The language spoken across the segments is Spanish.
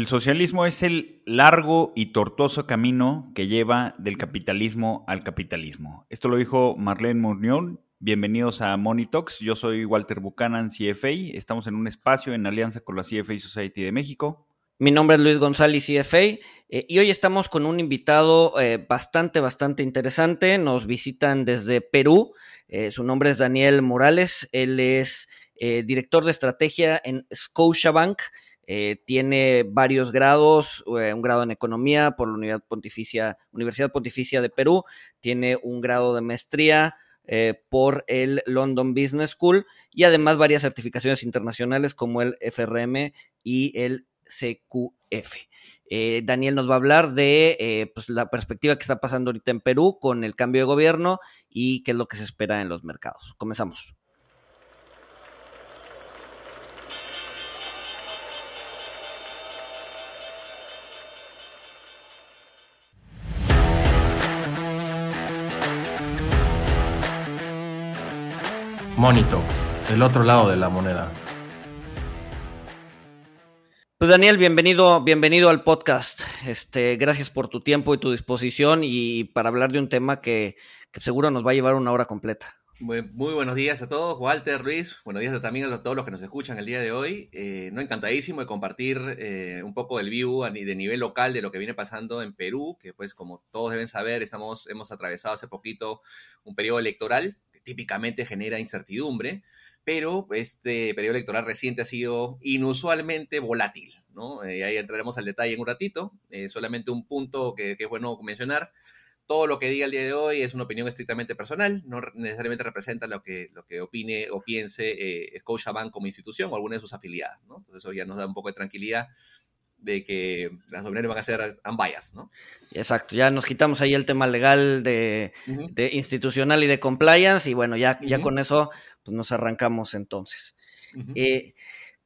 El socialismo es el largo y tortuoso camino que lleva del capitalismo al capitalismo. Esto lo dijo Marlene Murnión. Bienvenidos a Money Talks. Yo soy Walter Buchanan, CFA. Estamos en un espacio en alianza con la CFA Society de México. Mi nombre es Luis González, CFA, eh, y hoy estamos con un invitado eh, bastante, bastante interesante. Nos visitan desde Perú. Eh, su nombre es Daniel Morales. Él es director de estrategia en Scotiabank. Eh, tiene varios grados, eh, un grado en economía por la Universidad Pontificia, de Perú, tiene un grado de maestría eh, por el London Business School y además varias certificaciones internacionales como el FRM y el CQF. Daniel nos va a hablar de pues, la perspectiva que está pasando ahorita en Perú con el cambio de gobierno y qué es lo que se espera en los mercados. Comenzamos. Monito, el otro lado de la moneda. Pues Daniel, bienvenido, bienvenido al podcast. Este, gracias por tu tiempo y tu disposición y para hablar de un tema que, seguro nos va a llevar una hora completa. Muy, buenos días a todos, Walter, Luis. Buenos días también a todos los que nos escuchan el día de hoy. Eh, no encantadísimo de compartir eh, un poco del view de nivel local de lo que viene pasando en Perú, que pues como todos deben saber, estamos, hemos atravesado hace poquito un periodo electoral típicamente genera incertidumbre, pero este periodo electoral reciente ha sido inusualmente volátil, ¿no? Eh, ahí entraremos al detalle en un ratito, eh, solamente un punto que, es bueno mencionar. Todo lo que diga el día de hoy es una opinión estrictamente personal, no necesariamente representa lo que, lo que opine o piense eh, Scotiabank como institución o alguna de sus afiliadas, ¿no? Entonces eso ya nos da un poco de tranquilidad de que las opiniones van a ser unbiased, ¿no? Exacto, ya nos quitamos ahí el tema legal de, institucional y de compliance y bueno, ya, ya con eso pues nos arrancamos entonces. Eh,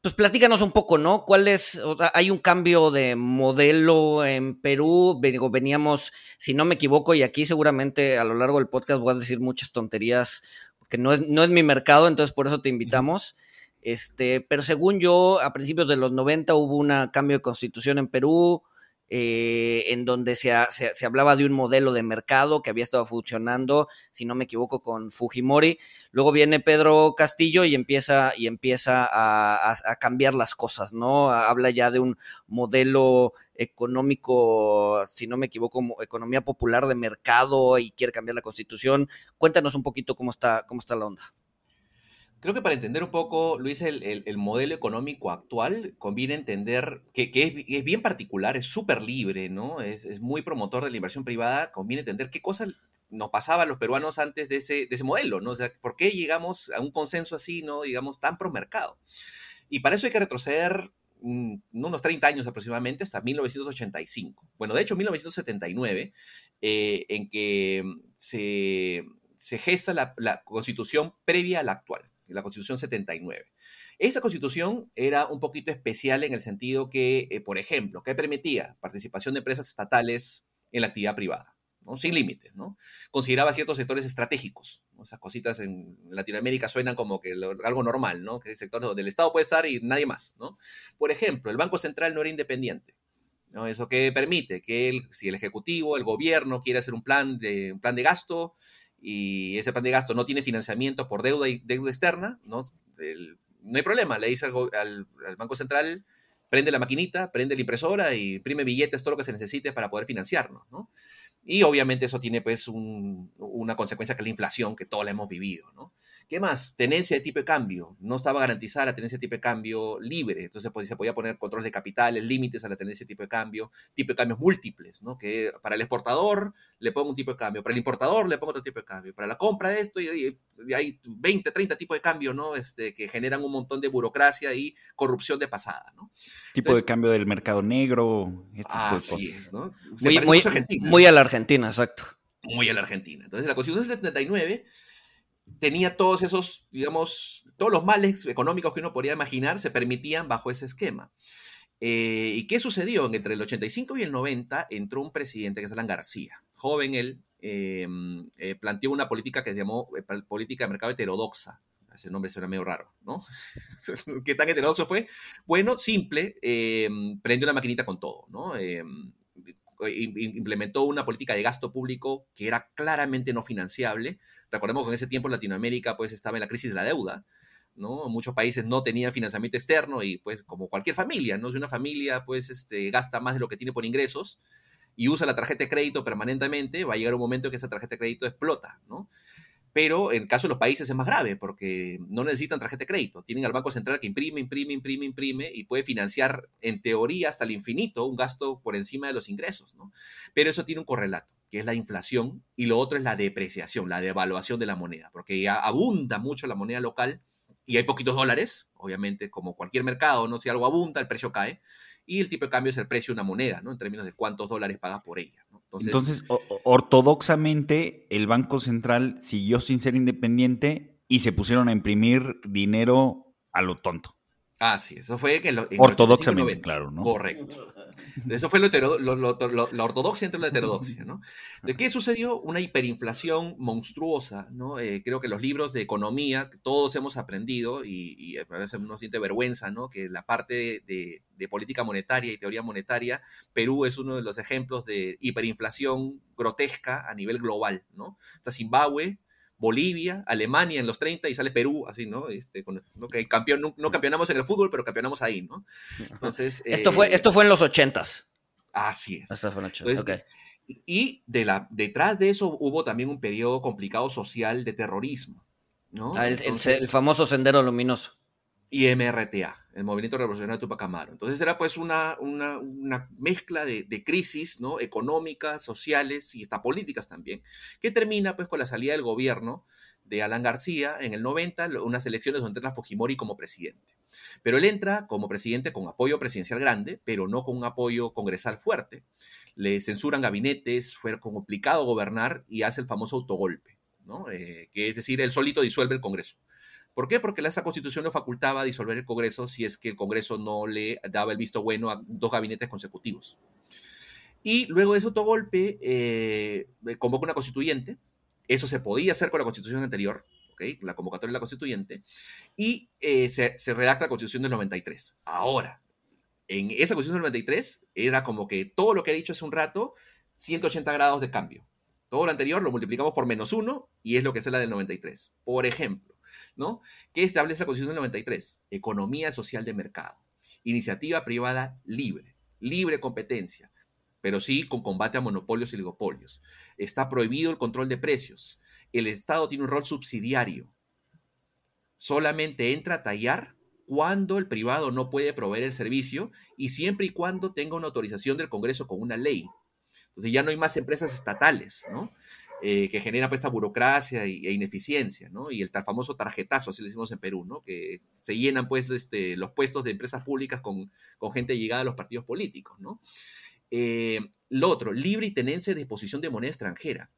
pues platícanos un poco, ¿no? ¿Cuál es, o sea, hay un cambio de modelo en Perú, veníamos, si no me equivoco, y aquí seguramente a lo largo del podcast voy a decir muchas tonterías, porque no es, no es mi mercado, entonces por eso te invitamos. Este, pero según yo, a principios de los 90 hubo un cambio de constitución en Perú, eh, en donde se, se, hablaba de un modelo de mercado que había estado funcionando, si no me equivoco, con Fujimori. Luego viene Pedro Castillo y empieza, y empieza a, cambiar las cosas, ¿no? Habla ya de un modelo económico, si no me equivoco, economía popular de mercado y quiere cambiar la constitución. Cuéntanos un poquito cómo está, cómo está la onda. Creo que para entender un poco, Luis, el, modelo económico actual, conviene entender que, es, bien particular, es súper libre, ¿no? Es, muy promotor de la inversión privada, conviene entender qué cosas nos pasaba a los peruanos antes de ese, de ese modelo, ¿no? O sea, ¿por qué llegamos a un consenso así, ¿no? Digamos, tan pro mercado? Y para eso hay que retroceder mm, unos 30 años aproximadamente, hasta 1985. Bueno, de hecho, 1979, eh, en que se, gesta la constitución previa a la actual la Constitución 79. Esa constitución era un poquito especial en el sentido que, eh, por ejemplo, que permitía participación de empresas estatales en la actividad privada, ¿no? sin límites. ¿no? Consideraba ciertos sectores estratégicos. Esas cositas en Latinoamérica suenan como que algo normal, ¿no? que hay sectores donde el Estado puede estar y nadie más. ¿no? Por ejemplo, el Banco Central no era independiente. ¿no? Eso que permite que si el Ejecutivo, el gobierno quiere hacer un plan de, un plan de gasto, y ese plan de gasto no tiene financiamiento por deuda y deuda externa, no, no hay problema, le dice al, Banco Central, prende la maquinita, prende la impresora y imprime billetes, todo lo que se necesite para poder financiarnos, ¿no? Y obviamente eso tiene pues una consecuencia que es la inflación que todos la hemos vivido, ¿no? ¿Qué más? Tenencia de tipo de cambio. No estaba garantizada la tenencia de tipo de cambio libre. Entonces pues, se podía poner controles de capitales, límites a la tenencia de tipo de cambio, tipo de cambios múltiples, ¿no? Que para el exportador le pongo un tipo de cambio, para el importador le pongo otro tipo de cambio, para la compra de esto y, hay 20, 30 tipos de cambio, ¿no? Este, que generan un montón de burocracia y corrupción de pasada, ¿no? Tipo de cambio del mercado negro. Este así es, ¿no? Muy, muy, muy a la Argentina, exacto. Muy a la Argentina. Entonces la Constitución del 79 tenía todos esos, digamos, todos los males económicos que uno podría imaginar se permitían bajo ese esquema. Eh, ¿Y qué sucedió? Entre el 85 y el 90 entró un presidente que es Alan García. Joven él, em, eh, planteó una política que se llamó eh, política de mercado heterodoxa. ese nombre suena medio raro, ¿no? ¿Qué tan heterodoxo fue? Bueno, simple, eh, prendió una maquinita con todo, ¿no? Eh, implementó una política de gasto público que era claramente no financiable. Recordemos que en ese tiempo Latinoamérica pues estaba en la crisis de la deuda, ¿no? Muchos países no tenían financiamiento externo y pues como cualquier familia, ¿no? Si una familia pues este, gasta más de lo que tiene por ingresos y usa la tarjeta de crédito permanentemente, va a llegar un momento en que esa tarjeta de crédito explota, ¿no? Pero en el caso de los países es más grave porque no necesitan tarjeta de crédito. Tienen al Banco Central que imprime, imprime, imprime, imprime y puede financiar en teoría hasta el infinito un gasto por encima de los ingresos. ¿no? Pero eso tiene un correlato, que es la inflación y lo otro es la depreciación, la devaluación de la moneda, porque ya abunda mucho la moneda local y hay poquitos dólares, obviamente como cualquier mercado, ¿no? si algo abunda, el precio cae y el tipo de cambio es el precio de una moneda, ¿no? En términos de cuántos dólares pagas por ella. Entonces, ortodoxamente, el Banco Central siguió sin ser independiente y se pusieron a imprimir dinero a lo tonto. Ah, sí, eso fue que lo, Ortodoxamente, claro, ¿no? Correcto. Eso fue lo, la ortodoxia entre la heterodoxia, ¿no? ¿De qué sucedió? Una hiperinflación monstruosa, ¿no? Eh, creo que los libros de economía, todos hemos aprendido, y, a veces uno siente vergüenza, ¿no? Que la parte de, de, política monetaria y teoría monetaria, Perú es uno de los ejemplos de hiperinflación grotesca a nivel global, ¿no? Está Zimbabue, Bolivia, Alemania en los 30 y sale Perú, así, ¿no? Este, ¿no? Que campeón, no, campeonamos en el fútbol, pero campeonamos ahí, ¿no? Entonces. esto, fue, eh, esto fue en los 80s. Así es. Y de la, detrás de eso hubo también un periodo complicado social de terrorismo. ¿no? Ah, el, famoso sendero luminoso y MRTA, el Movimiento Revolucionario Tupac Amaru. Entonces era pues una, una, mezcla de, crisis ¿no? económicas, sociales y hasta políticas también, que termina pues con la salida del gobierno de Alan García en el 90, unas elecciones donde entra Fujimori como presidente. Pero él entra como presidente con apoyo presidencial grande, pero no con un apoyo congresal fuerte. Le censuran gabinetes, fue complicado gobernar y hace el famoso autogolpe, ¿no? Eh, que es decir, él solito disuelve el Congreso. ¿Por qué? Porque esa constitución no facultaba a disolver el Congreso si es que el Congreso no le daba el visto bueno a dos gabinetes consecutivos. Y luego de ese autogolpe, eh, convoca una constituyente. Eso se podía hacer con la constitución anterior, ¿okay? la convocatoria de la constituyente, y eh, se, se, redacta la constitución del 93. Ahora, en esa constitución del 93 era como que todo lo que he dicho hace un rato, 180 grados de cambio. Todo lo anterior lo multiplicamos por menos uno y es lo que es la del 93. Por ejemplo, ¿no? ¿Qué establece la Constitución del 93? Economía social de mercado, iniciativa privada libre, libre competencia, pero sí con combate a monopolios y oligopolios. Está prohibido el control de precios. El Estado tiene un rol subsidiario. Solamente entra a tallar cuando el privado no puede proveer el servicio y siempre y cuando tenga una autorización del Congreso con una ley. Entonces ya no hay más empresas estatales, ¿no? Eh, que genera pues esta burocracia e ineficiencia, ¿no? Y el famoso tarjetazo, así le decimos en Perú, ¿no? Que se llenan pues este, los puestos de empresas públicas con, con gente llegada a los partidos políticos, ¿no? Eh, lo otro, libre y tenencia de disposición de moneda extranjera.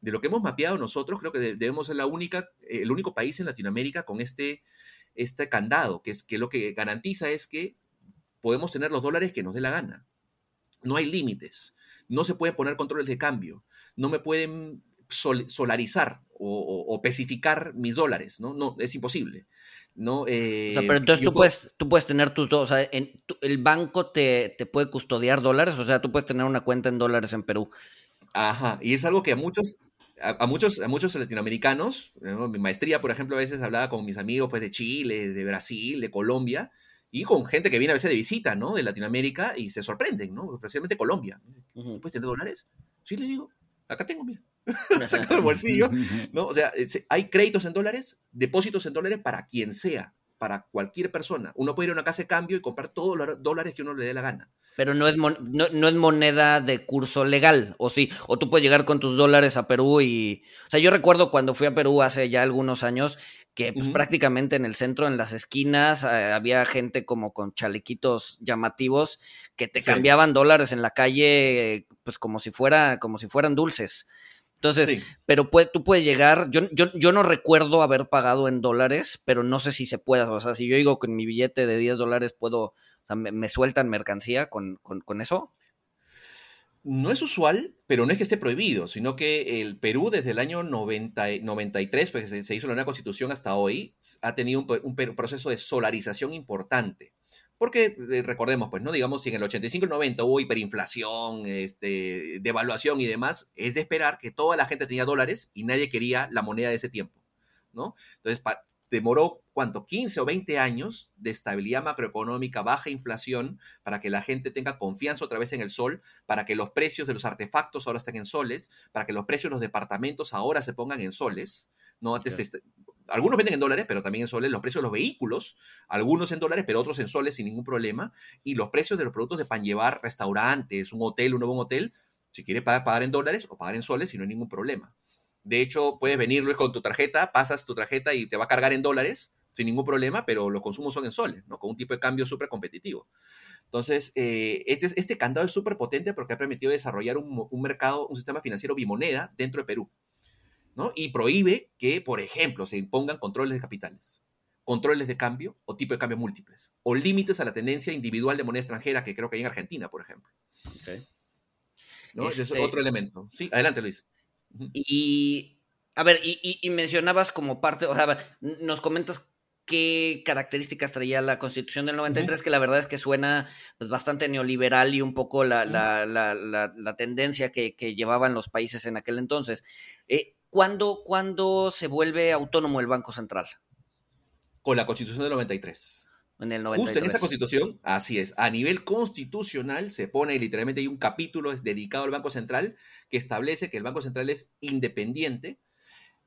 De lo que hemos mapeado nosotros, creo que debemos ser la única, el único país en Latinoamérica con este, este candado, que es que lo que garantiza es que podemos tener los dólares que nos dé la gana. No hay límites, no se pueden poner controles de cambio, no me pueden solarizar o, o, pesificar mis dólares, ¿no? No, es imposible. ¿no? Eh, pero entonces tú, puedes, tú puedes tener tus o sea, en, el banco te, te, puede custodiar dólares, o sea, tú puedes tener una cuenta en dólares en Perú. Ajá, y es algo que a muchos, a, muchos, a muchos latinoamericanos, mi maestría, por ejemplo, a veces hablaba con mis amigos pues, de Chile, de Brasil, de Colombia, y con gente que viene a veces de visita, ¿no? De Latinoamérica y se sorprenden, ¿no? Especialmente Colombia. ¿Puedes tener dólares? Sí, le digo. Acá tengo, mira. Saca el bolsillo. ¿no? O sea, hay créditos en dólares, depósitos en dólares para quien sea, para cualquier persona. Uno puede ir a una casa de cambio y comprar todos los dólares que uno le dé la gana. Pero no es, no, no, es moneda de curso legal, ¿o sí? O tú puedes llegar con tus dólares a Perú y... O sea, yo recuerdo cuando fui a Perú hace ya algunos años que pues, prácticamente en el centro, en las esquinas, eh, había gente como con chalequitos llamativos que te cambiaban dólares en la calle, pues como si fuera, como si fueran dulces. Entonces, pero tú puedes llegar, yo, yo, yo, no recuerdo haber pagado en dólares, pero no sé si se puede, o sea, si yo digo con mi billete de 10 dólares puedo, o sea, me, sueltan mercancía con, con, con eso. no es usual, pero no es que esté prohibido, sino que el Perú desde el año 90, 93, pues se, hizo la nueva constitución hasta hoy, ha tenido un, proceso de solarización importante. Porque eh, recordemos, pues, ¿no? Digamos, si en el 85 y 90 hubo hiperinflación, este, devaluación y demás, es de esperar que toda la gente tenía dólares y nadie quería la moneda de ese tiempo, ¿no? Entonces, demoró, ¿cuánto? 15 o 20 años de estabilidad macroeconómica, baja inflación, para que la gente tenga confianza otra vez en el sol, para que los precios de los artefactos ahora estén en soles, para que los precios de los departamentos ahora se pongan en soles. ¿no? Antes algunos venden en dólares, pero también en soles. Los precios de los vehículos, algunos en dólares, pero otros en soles sin ningún problema. Y los precios de los productos de pan llevar, restaurantes, un hotel, un nuevo hotel, si quiere pagar, en dólares o pagar en soles y no hay ningún problema. De hecho, puedes venir Luis con tu tarjeta, pasas tu tarjeta y te va a cargar en dólares sin ningún problema, pero los consumos son en soles, ¿no? Con un tipo de cambio súper competitivo. Entonces, eh, este, este, candado es súper potente porque ha permitido desarrollar un, mercado, un sistema financiero bimoneda dentro de Perú, ¿no? Y prohíbe que, por ejemplo, se impongan controles de capitales, controles de cambio o tipo de cambio múltiples, o límites a la tendencia individual de moneda extranjera, que creo que hay en Argentina, por ejemplo. ¿No? Ese es este otro elemento. Sí, adelante, Luis. Y, a ver, y, mencionabas como parte, o sea, nos comentas qué características traía la Constitución del 93, que la verdad es que suena pues, bastante neoliberal y un poco la, la, la, tendencia que, llevaban los países en aquel entonces. Eh, ¿cuándo, ¿Cuándo se vuelve autónomo el Banco Central? Con la Constitución del 93. En el Justo en esa constitución, así es, a nivel constitucional se pone literalmente hay un capítulo dedicado al Banco Central que establece que el Banco Central es independiente.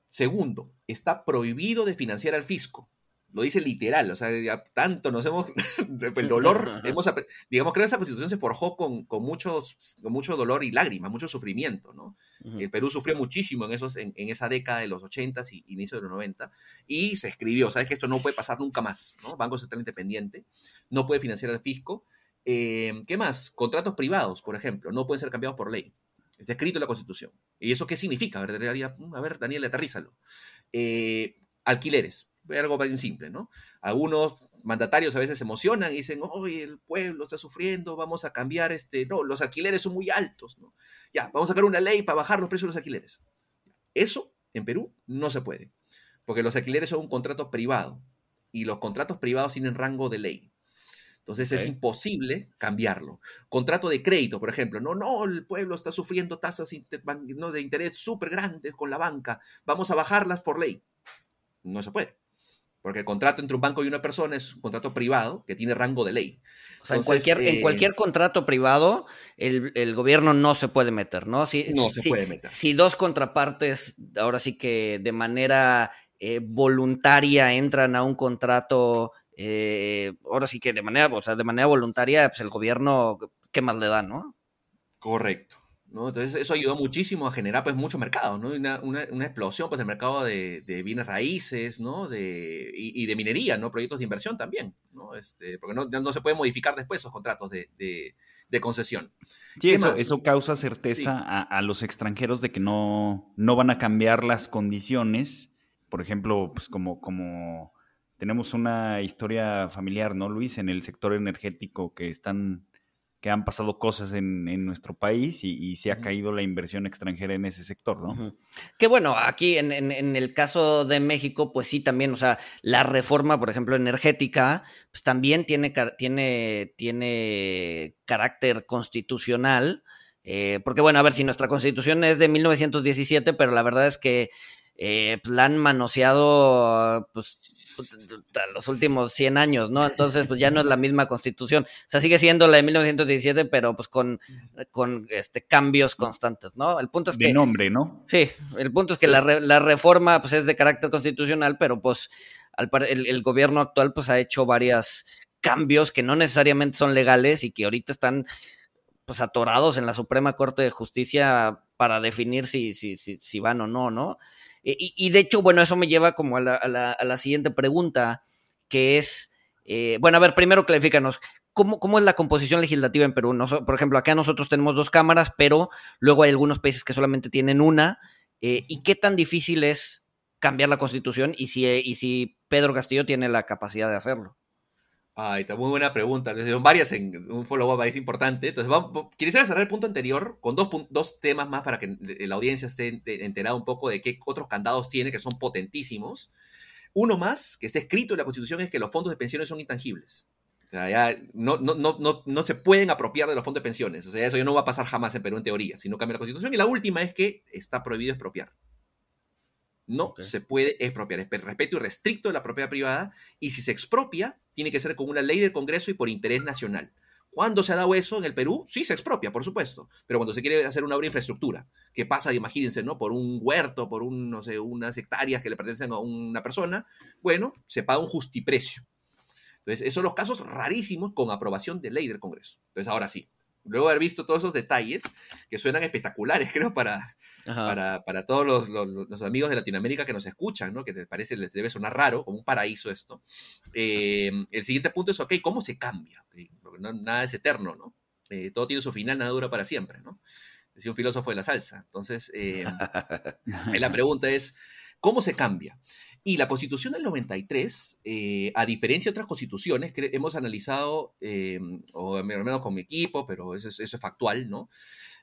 Segundo, está prohibido de financiar al fisco lo dice literal, o sea, ya tanto nos hemos, el dolor, hemos, digamos, creo que esa constitución se forjó con, con, muchos, con mucho dolor y lágrimas, mucho sufrimiento, ¿no? El Perú sufrió muchísimo en, esos, en, esa década de los 80 y inicio de los 90, y se escribió, sabes que esto no puede pasar nunca más, ¿no? Banco Central Independiente, no puede financiar al fisco. Eh, ¿Qué más? Contratos privados, por ejemplo, no pueden ser cambiados por ley. Está escrito en la Constitución. ¿Y eso qué significa? A ver, a ver Daniel, aterrízalo. Eh, alquileres algo bien simple, ¿no? Algunos mandatarios a veces se emocionan y dicen, oye, el pueblo está sufriendo, vamos a cambiar este, no, los alquileres son muy altos, ¿no? Ya, vamos a sacar una ley para bajar los precios de los alquileres. Eso en Perú no se puede, porque los alquileres son un contrato privado y los contratos privados tienen rango de ley. Entonces es imposible cambiarlo. Contrato de crédito, por ejemplo. No, no, el pueblo está sufriendo tasas de interés súper grandes con la banca. Vamos a bajarlas por ley. No se puede. Porque el contrato entre un banco y una persona es un contrato privado que tiene rango de ley. O sea, en, cualquier, en eh, cualquier contrato privado, el, gobierno no se puede meter, ¿no? Si, no se puede meter. Si dos contrapartes, ahora sí que de manera eh, voluntaria entran a un contrato, eh, ahora sí que de manera, o sea, de manera voluntaria, pues el gobierno, ¿qué más le da, no? Correcto. Entonces eso ayudó muchísimo a generar pues mucho mercado, ¿no? Una, una, explosión pues del mercado de, bienes raíces, ¿no? De, y, de minería, ¿no? Proyectos de inversión también, ¿no? Este, porque no, no se puede modificar después esos contratos de, de, concesión. Sí, eso, eso, causa certeza a, los extranjeros de que no, no van a cambiar las condiciones. Por ejemplo, pues como, como tenemos una historia familiar, ¿no, Luis? En el sector energético que están que han pasado cosas en, nuestro país y, se ha caído la inversión extranjera en ese sector, ¿no? Que bueno, aquí en, el caso de México, pues sí, también, o sea, la reforma, por ejemplo, energética, pues también tiene, tiene, tiene carácter constitucional. Eh, porque bueno, a ver, si nuestra constitución es de 1917, pero la verdad es que eh, pues, la han manoseado pues los últimos 100 años, ¿no? Entonces, pues ya no es la misma constitución. O sea, sigue siendo la de 1917, pero pues con, con este, cambios constantes, ¿no? El punto es de que... nombre, ¿no? Sí, el punto es que la, la, reforma pues es de carácter constitucional, pero pues al, el, el gobierno actual pues ha hecho varios cambios que no necesariamente son legales y que ahorita están pues atorados en la Suprema Corte de Justicia para definir si, si, si, si van o no, ¿no? Eh, y, de hecho, bueno, eso me lleva como a la, siguiente pregunta, que es, eh, bueno, a ver, primero clarifícanos, ¿cómo, ¿cómo, es la composición legislativa en Perú? por ejemplo, acá nosotros tenemos dos cámaras, pero luego hay algunos países que solamente tienen una. Eh, ¿Y qué tan difícil es cambiar la constitución y si, y si Pedro Castillo tiene la capacidad de hacerlo? Ay, está muy buena pregunta. Son varias en un follow-up es importante. Entonces, vamos, quisiera cerrar el punto anterior con dos, dos temas más para que la audiencia esté enterada un poco de qué otros candados tiene que son potentísimos. Uno más, que está escrito en la Constitución, es que los fondos de pensiones son intangibles. O sea, ya no, no, no, no, se pueden apropiar de los fondos de pensiones. O sea, eso ya no va a pasar jamás en Perú en teoría, si no cambia la Constitución. Y la última es que está prohibido expropiar. No se puede expropiar. Es respeto y restricto de la propiedad privada. Y si se expropia, tiene que ser con una ley del Congreso y por interés nacional. ¿Cuándo se ha dado eso en el Perú? Sí, se expropia, por supuesto. Pero cuando se quiere hacer una obra de infraestructura, que pasa, imagínense, ¿no? Por un huerto, por un, no sé, unas hectáreas que le pertenecen a una persona, bueno, se paga un justiprecio. Entonces, esos son los casos rarísimos con aprobación de ley del Congreso. Entonces, ahora sí, luego de haber visto todos esos detalles que suenan espectaculares, creo, para, para, todos los, amigos de Latinoamérica que nos escuchan, ¿no? que les parece, les debe sonar raro, como un paraíso esto. Eh, el siguiente punto es, ok, ¿cómo se cambia? nada es eterno, ¿no? Eh, todo tiene su final, nada dura para siempre, ¿no? Decía un filósofo de la salsa. Entonces, eh, la pregunta es, ¿cómo se cambia? Y la constitución del 93, eh, a diferencia de otras constituciones que hemos analizado, eh, o al menos con mi equipo, pero eso es, factual, ¿no?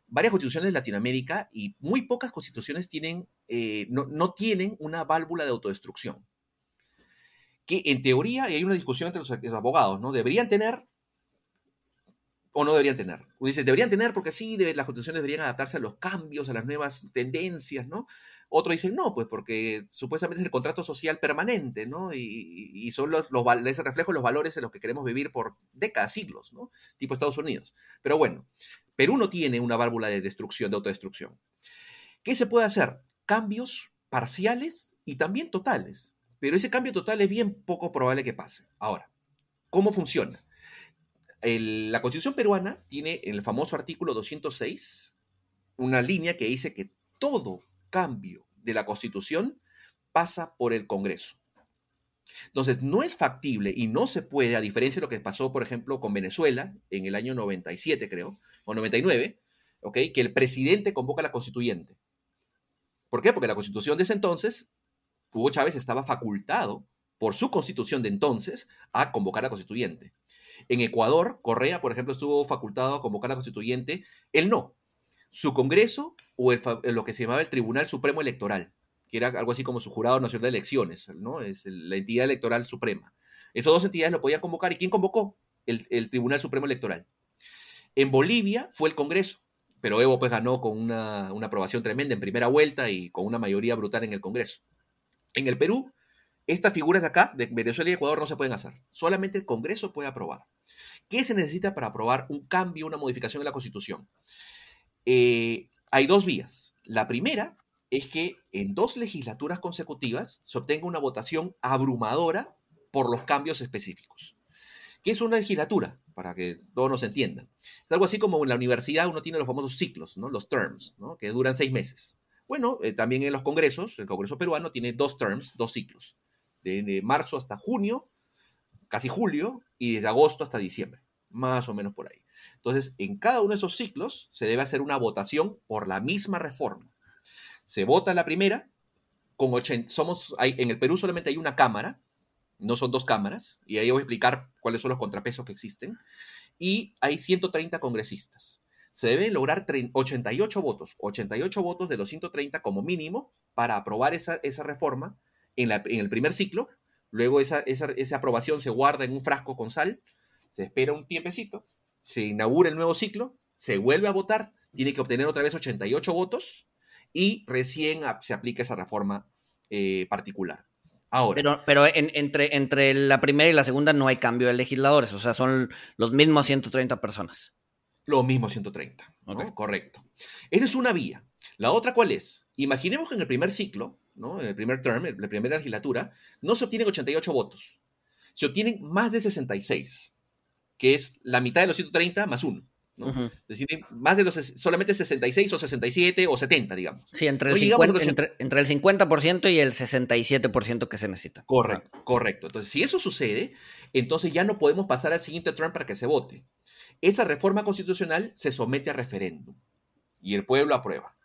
Varias constituciones de Latinoamérica y muy pocas constituciones tienen, eh, no, tienen una válvula de autodestrucción. Que en teoría, y hay una discusión entre los, los abogados, ¿no? Deberían tener, o no deberían tener. Dice, deberían tener porque sí, las constituciones deberían adaptarse a los cambios, a las nuevas tendencias, ¿no? Otro dice, no, pues porque supuestamente es el contrato social permanente, ¿no? Y, son los, los, ese reflejo los valores en los que queremos vivir por décadas, siglos, ¿no? Tipo Estados Unidos. Pero bueno, Perú no tiene una válvula de destrucción, de autodestrucción. ¿Qué se puede hacer? Cambios parciales y también totales. Pero ese cambio total es bien poco probable que pase. Ahora, ¿cómo funciona? La constitución peruana tiene en el famoso artículo 206 una línea que dice que todo cambio de la constitución pasa por el Congreso. Entonces, no es factible y no se puede, a diferencia de lo que pasó, por ejemplo, con Venezuela en el año 97, creo, o 99, ¿ok? Que el presidente convoca a la constituyente. ¿Por qué? Porque la constitución de ese entonces, Hugo Chávez estaba facultado por su constitución de entonces a convocar a la constituyente. En Ecuador, Correa, por ejemplo, estuvo facultado a convocar a la constituyente. Él no. Su Congreso o lo que se llamaba el Tribunal Supremo Electoral, que era algo así como su Jurado Nacional de Elecciones, ¿no? Es la entidad electoral suprema. Esas dos entidades lo podían convocar. ¿Y quién convocó? El, Tribunal Supremo Electoral. En Bolivia fue el Congreso, pero Evo pues ganó con una, una aprobación tremenda en primera vuelta y con una mayoría brutal en el Congreso. En el Perú estas figuras de acá, de Venezuela y Ecuador, no se pueden hacer. Solamente el Congreso puede aprobar. ¿Qué se necesita para aprobar un cambio, una modificación de la Constitución? Eh, hay dos vías. La primera es que en dos legislaturas consecutivas se obtenga una votación abrumadora por los cambios específicos. ¿Qué es una legislatura? Para que todos nos entiendan. Es algo así como en la universidad uno tiene los famosos ciclos, ¿no? los terms, que duran seis meses. Bueno, eh, también en los congresos, el Congreso peruano tiene dos terms, dos ciclos de, marzo hasta junio, casi julio, y desde agosto hasta diciembre, más o menos por ahí. Entonces, en cada uno de esos ciclos se debe hacer una votación por la misma reforma. Se vota la primera, con 80, somos, hay, en el Perú solamente hay una cámara, no son dos cámaras, y ahí voy a explicar cuáles son los contrapesos que existen, y hay 130 congresistas. Se deben lograr 88 votos, 88 votos de los 130 como mínimo para aprobar esa, esa reforma en, el primer ciclo, luego esa, esa, aprobación se guarda en un frasco con sal, se espera un tiempecito, se inaugura el nuevo ciclo, se vuelve a votar, tiene que obtener otra vez 88 votos y recién se aplica esa reforma eh, particular. Ahora. Pero, pero entre, entre la primera y la segunda no hay cambio de legisladores, o sea, son los mismos 130 personas. Los mismos 130, correcto. Esa es una vía. La otra, ¿cuál es? Imaginemos que en el primer ciclo ¿no? En el primer term, en la primera legislatura, no se obtienen 88 votos. Se obtienen más de 66, que es la mitad de los 130 más uno. ¿no? Es decir, más de los solamente 66 o 67 o 70, digamos. Sí, entre el, 50, entre, el 50% y el 67% que se necesita. Correcto, correcto. Entonces, si eso sucede, entonces ya no podemos pasar al siguiente term para que se vote. Esa reforma constitucional se somete a referéndum y el pueblo aprueba.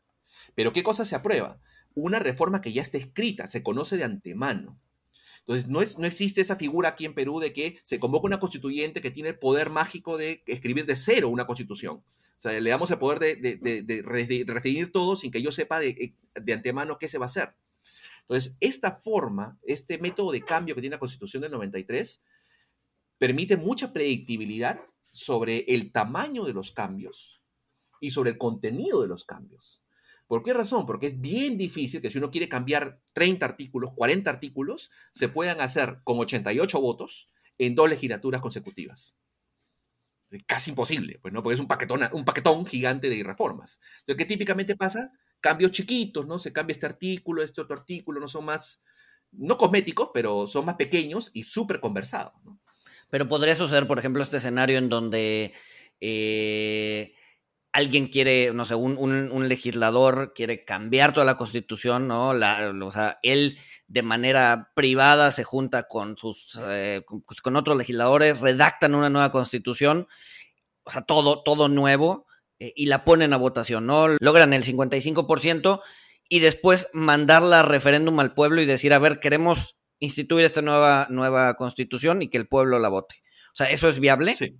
Pero ¿qué cosa se aprueba? Una reforma que ya está escrita, se conoce de antemano. Entonces, no, es, no existe esa figura aquí en Perú de que se convoca una constituyente que tiene el poder mágico de escribir de cero una constitución. O sea, le damos el poder de, de, de, todo sin que yo sepa de, antemano qué se va a hacer. Entonces, esta forma, este método de cambio que tiene la Constitución del 93, permite mucha predictibilidad sobre el tamaño de los cambios y sobre el contenido de los cambios. ¿Por qué razón? Porque es bien difícil que si uno quiere cambiar 30 artículos, 40 artículos, se puedan hacer con 88 votos en dos legislaturas consecutivas. Es casi imposible, pues no, porque es un paquetón, un paquetón gigante de reformas. Entonces, ¿qué típicamente pasa? Cambios chiquitos, ¿no? Se cambia este artículo, este otro artículo, no son más, no cosméticos, pero son más pequeños y súper conversados. Pero podría suceder, por ejemplo, este escenario en donde eh, alguien quiere, no sé, un, legislador quiere cambiar toda la constitución, ¿no? La, o sea, él de manera privada se junta con sus, eh, pues, con, otros legisladores, redactan una nueva constitución, o sea, todo, todo nuevo, eh, y la ponen a votación, ¿no? Logran el 55% y después mandarla a referéndum al pueblo y decir, a ver, queremos instituir esta nueva, nueva constitución y que el pueblo la vote. O sea, ¿eso es viable? Sí.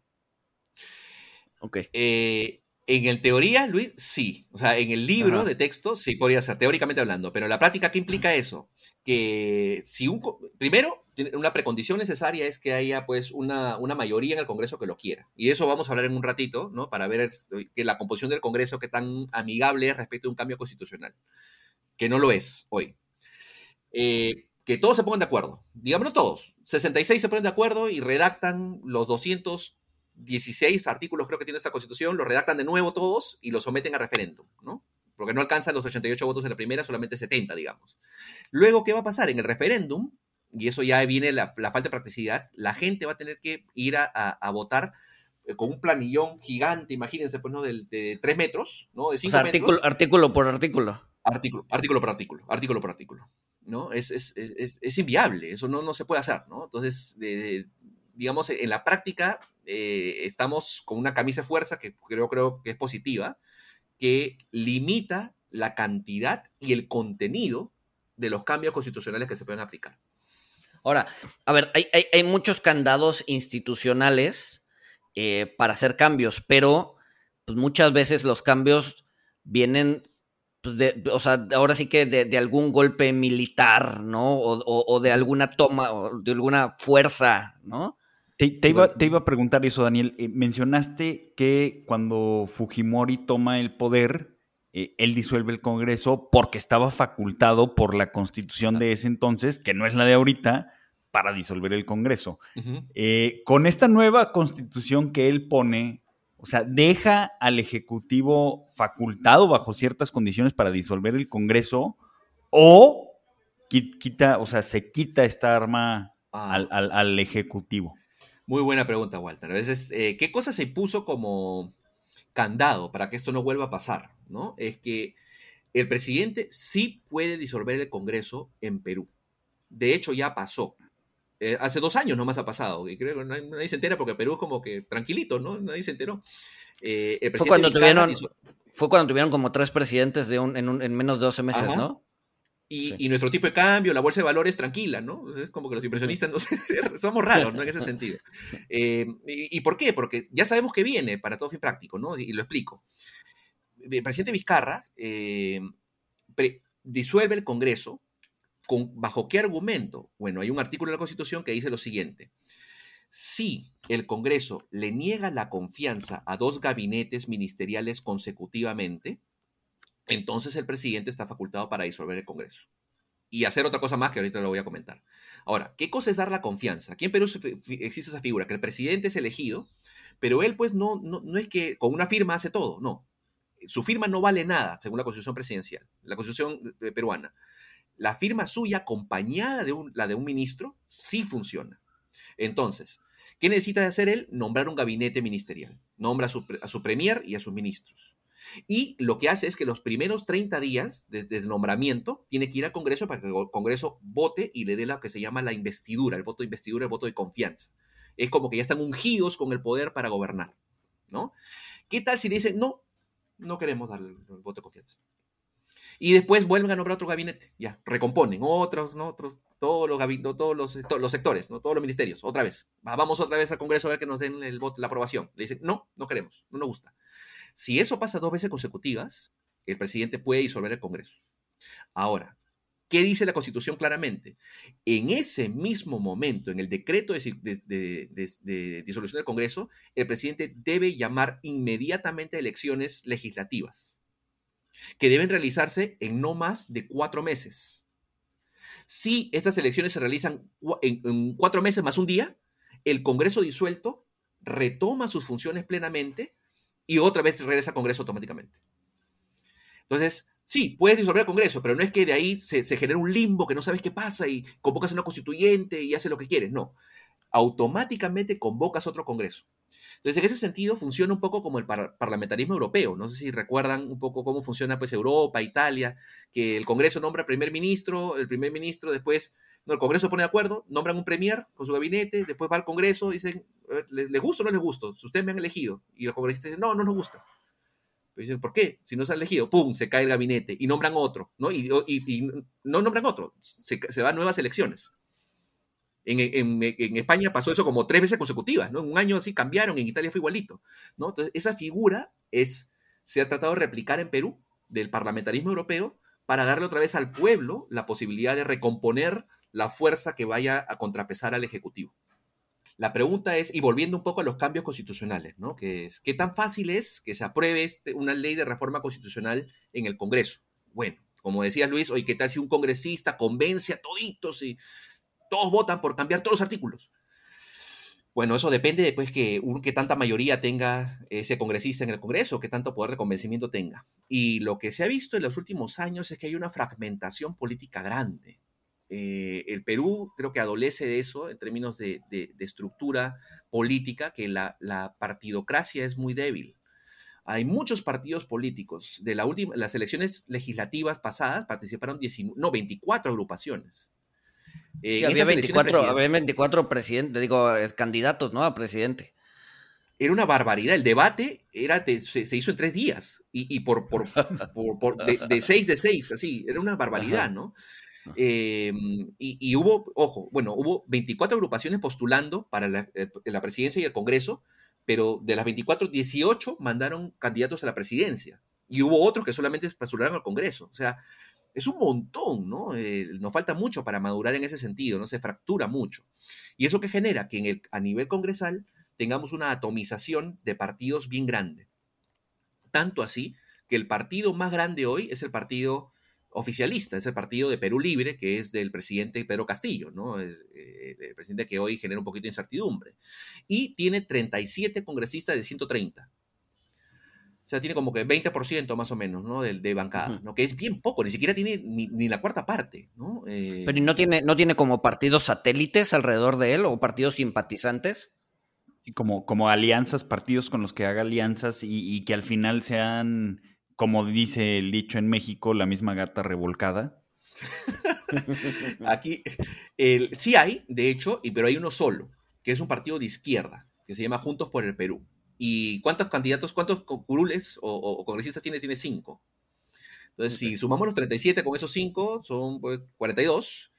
Ok. Eh, en el teoría, Luis, sí. O sea, en el libro de texto sí podría ser, teóricamente hablando. Pero en la práctica, ¿qué implica eso? Que si un... Primero, una precondición necesaria es que haya pues una, una mayoría en el Congreso que lo quiera. Y eso vamos a hablar en un ratito, ¿no? Para ver que la composición del Congreso, qué tan amigable es respecto a un cambio constitucional. Que no lo es hoy. Eh, que todos se pongan de acuerdo. Digámoslo todos. 66 se ponen de acuerdo y redactan los 216 artículos, creo que tiene esta constitución, los redactan de nuevo todos y los someten a referéndum, ¿no? Porque no alcanzan los 88 votos en la primera, solamente 70, digamos. Luego, ¿qué va a pasar? En el referéndum, y eso ya viene la, falta de practicidad, la gente va a tener que ir a, votar eh, con un planillón gigante, imagínense, pues, ¿no? De, de 3 metros, ¿no? De 5 artículo, Artículo por artículo. Artículo, artículo por artículo, artículo por artículo. ¿no? Es, es, es, es inviable, eso no, no, se puede hacer, ¿no? Entonces, digamos, en la práctica eh, estamos con una camisa de fuerza que creo, creo que es positiva, que limita la cantidad y el contenido de los cambios constitucionales que se pueden aplicar. Ahora, a ver, hay, hay, muchos candados institucionales eh, para hacer cambios, pero pues, muchas veces los cambios vienen pues de, o sea, ahora sí que de, algún golpe militar, ¿no? O, de alguna toma, o de alguna fuerza, ¿no? Te, iba, a preguntar eso, Daniel. Eh, mencionaste que cuando Fujimori toma el poder, eh, él disuelve el Congreso porque estaba facultado por la constitución de ese entonces, que no es la de ahorita, para disolver el Congreso. Eh, con esta nueva constitución que él pone, o sea, deja al Ejecutivo facultado bajo ciertas condiciones para disolver el Congreso o quita, o sea, se quita esta arma ah. al, Ejecutivo. Muy buena pregunta, Walter. A veces, eh, ¿qué cosa se puso como candado para que esto no vuelva a pasar? ¿no? Es que el presidente sí puede disolver el Congreso en Perú. De hecho, ya pasó. Eh, hace dos años nomás ha pasado, y creo que nadie, se entera porque Perú es como que tranquilito, ¿no? Nadie se enteró. Eh, fue, cuando tuvieron, fue cuando tuvieron como tres presidentes de un, en, menos de 12 meses, ¿no? Y, nuestro tipo de cambio, la bolsa de valores tranquila, ¿no? Es como que los impresionistas no somos raros, ¿no? En ese sentido. Eh, y, por qué? Porque ya sabemos que viene para todo fin práctico, ¿no? Y, lo explico. El presidente Vizcarra disuelve el Congreso ¿Bajo qué argumento? Bueno, hay un artículo en la Constitución que dice lo siguiente. Si el Congreso le niega la confianza a dos gabinetes ministeriales consecutivamente, entonces el presidente está facultado para disolver el Congreso. Y hacer otra cosa más que ahorita lo voy a comentar. Ahora, ¿qué cosa es dar la confianza? Aquí en Perú existe esa figura, que el presidente es elegido, pero él pues no, no, no es que con una firma hace todo, no. Su firma no vale nada, según la Constitución presidencial, la Constitución eh, peruana la firma suya acompañada de la de un ministro sí funciona. Entonces, ¿qué necesita hacer él? Nombrar un gabinete ministerial. Nombra a su, premier y a sus ministros. Y lo que hace es que los primeros 30 días desde el nombramiento tiene que ir al Congreso para que el Congreso vote y le dé lo que se llama la investidura, el voto de investidura, el voto de confianza. Es como que ya están ungidos con el poder para gobernar, ¿no? ¿Qué tal si le dicen, no, no queremos darle el voto de confianza? Y después vuelven a nombrar otro gabinete, ya, recomponen otros, ¿no? Otros, todos los, todos los, los sectores, ¿no? Todos los ministerios, otra vez. Vamos otra vez al Congreso a ver que nos den el voto, la aprobación. Le dicen, no, no queremos, no nos gusta. Si eso pasa dos veces consecutivas, el presidente puede disolver el Congreso. Ahora, ¿qué dice la Constitución claramente? En ese mismo momento, en el decreto de, disolución del Congreso, el presidente debe llamar inmediatamente a elecciones legislativas, que deben realizarse en no más de cuatro meses. Si estas elecciones se realizan en cuatro meses más un día, el Congreso disuelto retoma sus funciones plenamente y otra vez regresa al Congreso automáticamente. Entonces, sí, puedes disolver el Congreso, pero no es que de ahí se, se genere un limbo que no sabes qué pasa y convocas a una constituyente y haces lo que quieres. No, automáticamente convocas otro Congreso. Entonces, en ese sentido, funciona un poco como el parlamentarismo europeo. No sé si recuerdan un poco cómo funciona pues, Europa, Italia, que el Congreso nombra primer ministro, el primer ministro después, no, el Congreso pone de acuerdo, nombran un premier con su gabinete, después va al Congreso, dicen, ¿les, gusta o no les gusta? Ustedes me han elegido. Y el Congreso dice, no, no nos gusta. ¿por qué? Si no se ha elegido, ¡pum! Se cae el gabinete y nombran otro, ¿no? Y, no nombran otro, se, se van nuevas elecciones. En, España pasó eso como tres veces consecutivas, ¿no? En un año así cambiaron, en Italia fue igualito, ¿no? Entonces, esa figura se ha tratado de replicar en Perú, del parlamentarismo europeo, para darle otra vez al pueblo la posibilidad de recomponer la fuerza que vaya a contrapesar al Ejecutivo. La pregunta es, y volviendo un poco a los cambios constitucionales, ¿no? Que es, ¿qué tan fácil es que se apruebe este, una ley de reforma constitucional en el Congreso? Bueno, como decía Luis, oye, ¿qué tal si un congresista convence a toditos y todos votan por cambiar todos los artículos? Bueno, eso depende de pues, que, que tanta mayoría tenga ese congresista en el Congreso, que tanto poder de convencimiento tenga. Y lo que se ha visto en los últimos años es que hay una fragmentación política grande. Eh, el Perú creo que adolece de eso en términos de, estructura política, que la, partidocracia es muy débil. Hay muchos partidos políticos. De la última, las elecciones legislativas pasadas participaron 19, no, 24 agrupaciones. Había, 24, presidentes, digo, candidatos, ¿no? A presidente. Era una barbaridad. El debate era se, hizo en tres días y, por, por, de, seis de seis, así. Era una barbaridad, ¿no? Em, y, hubo, ojo, bueno, hubo 24 agrupaciones postulando para eh, la, presidencia y el Congreso, pero de las 24, 18 mandaron candidatos a la presidencia. Y hubo otros que solamente postularon al Congreso. O sea, es un montón, ¿no? Eh, nos falta mucho para madurar en ese sentido, ¿no? Se fractura mucho. Y eso que genera que en el, a nivel congresal tengamos una atomización de partidos bien grande. Tanto así que el partido más grande hoy es el partido oficialista, es el partido de Perú Libre, que es del presidente Pedro Castillo, ¿no? El, eh, el, presidente que hoy genera un poquito de incertidumbre. Y tiene 37 congresistas de 130. O sea, tiene como que 20% más o menos, ¿no? De, de bancada, ¿no? Que es bien poco, ni siquiera tiene ni, la cuarta parte, ¿no? Eh, Pero no tiene, no tiene como partidos satélites alrededor de él o partidos simpatizantes? Como, como alianzas, partidos con los que haga alianzas y, y que al final sean como dice el dicho en México, la misma gata revolcada. Aquí el, sí hay, de hecho, pero hay uno solo, que es un partido de izquierda, que se llama Juntos por el Perú. ¿Y cuántos candidatos, cuántos curules o, congresistas tiene? Tiene cinco. Entonces, si sumamos los 37 con esos cinco, son 42, pues,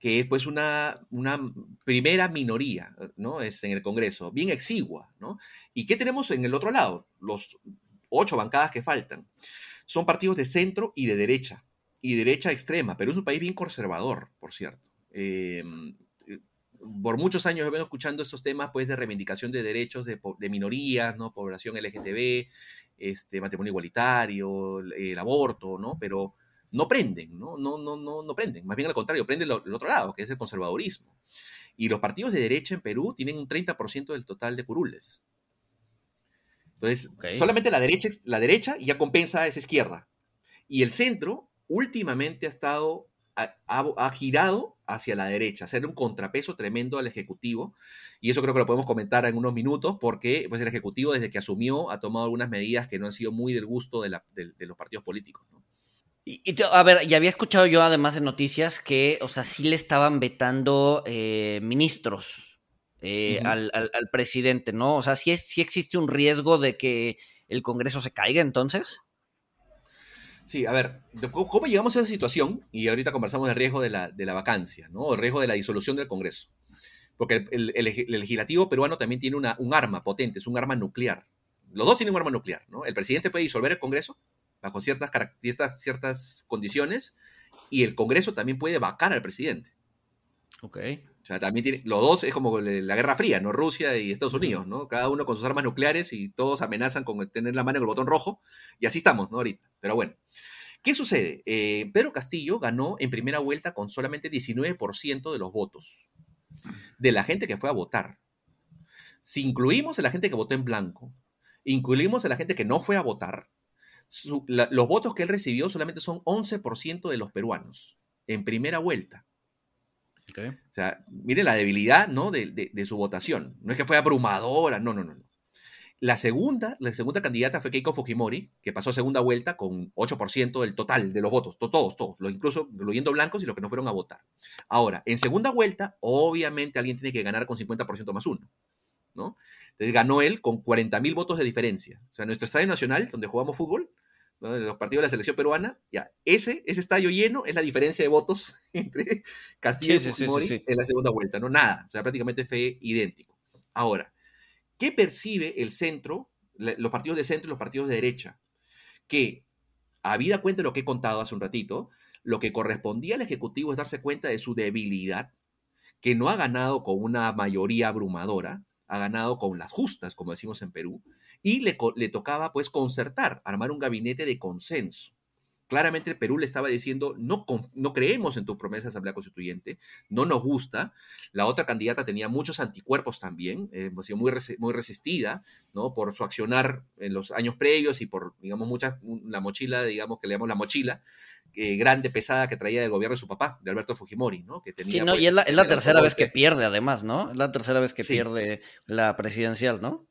que es pues una, una primera minoría, ¿no? Es en el Congreso, bien exigua, ¿no? ¿Y qué tenemos en el otro lado? Los ocho bancadas que faltan. Son partidos de centro y de derecha, y derecha extrema, pero es un país bien conservador, por cierto. Em, por muchos años he venido escuchando estos temas pues, de reivindicación de derechos de, minorías, ¿no? población LGTB, este, matrimonio igualitario, el aborto, ¿no? pero no prenden, ¿no? No, no, no, no prenden. Más bien al contrario, prenden el otro lado, que es el conservadurismo. Y los partidos de derecha en Perú tienen un 30% del total de curules. Entonces, solamente la derecha, la derecha ya compensa a esa izquierda. Y el centro últimamente ha estado, ha, girado hacia la derecha, hacer un contrapeso tremendo al Ejecutivo. Y eso creo que lo podemos comentar en unos minutos, porque pues, el Ejecutivo desde que asumió ha tomado algunas medidas que no han sido muy del gusto de, los partidos políticos. Y, a ver, ya había escuchado yo además en noticias que, o sea, sí le estaban vetando eh, ministros eh, al, presidente, ¿no? O sea, ¿sí, existe un riesgo de que el Congreso se caiga entonces. Sí, a ver, ¿cómo llegamos a esa situación? Y ahorita conversamos del riesgo de la, de la vacancia, ¿no? El riesgo de la disolución del Congreso. Porque el, legislativo peruano también tiene una, un arma potente, es un arma nuclear. Los dos tienen un arma nuclear, ¿no? El presidente puede disolver el Congreso bajo ciertas, ciertas, ciertas condiciones y el Congreso también puede vacar al presidente. Ok. O sea, también tiene, los dos es como la Guerra Fría, ¿no? Rusia y Estados Unidos, ¿no? Cada uno con sus armas nucleares y todos amenazan con tener la mano en el botón rojo. Y así estamos, ¿no? Ahorita. Pero bueno. ¿Qué sucede? Eh, Pedro Castillo ganó en primera vuelta con solamente 19% de los votos de la gente que fue a votar. Si incluimos a la gente que votó en blanco, incluimos a la gente que no fue a votar, los votos que él recibió solamente son 11% de los peruanos en primera vuelta. O sea, mire la debilidad ¿no? De, su votación. No es que fue abrumadora, no, no, no. La segunda, la segunda candidata fue Keiko Fujimori, que pasó a segunda vuelta con 8% del total de los votos, todos, todos, incluso incluyendo blancos y los que no fueron a votar. Ahora, en segunda vuelta, obviamente alguien tiene que ganar con 50% más uno, ¿no? Entonces ganó él con 40 mil votos de diferencia. O sea, nuestro estadio nacional, donde jugamos fútbol, los partidos de la selección peruana, ya, ese, ese estadio lleno es la diferencia de votos entre Castillo y Fujimori en la segunda vuelta, no nada, o sea, prácticamente fue idéntico. Ahora, ¿qué percibe el centro, los partidos de centro y los partidos de derecha? Que, habida cuenta de lo que he contado hace un ratito, lo que correspondía al Ejecutivo es darse cuenta de su debilidad, que no ha ganado con una mayoría abrumadora, ha ganado con las justas, como decimos en Perú, y le, le tocaba pues concertar, armar un gabinete de consenso. Claramente el Perú le estaba diciendo, no, no creemos en tu promesa de Asamblea Constituyente, no nos gusta. La otra candidata tenía muchos anticuerpos también, eh, sido muy, muy resistida, ¿no? Por su accionar en los años previos y por, digamos, muchas, la mochila, digamos, que le llamamos la mochila, grande, pesada que traía del gobierno de su papá, de Alberto Fujimori, ¿no? Que tenía, sí, no, y pues, es la, tercera vez que pierde, además, ¿no? Es la tercera vez que pierde la presidencial, ¿no?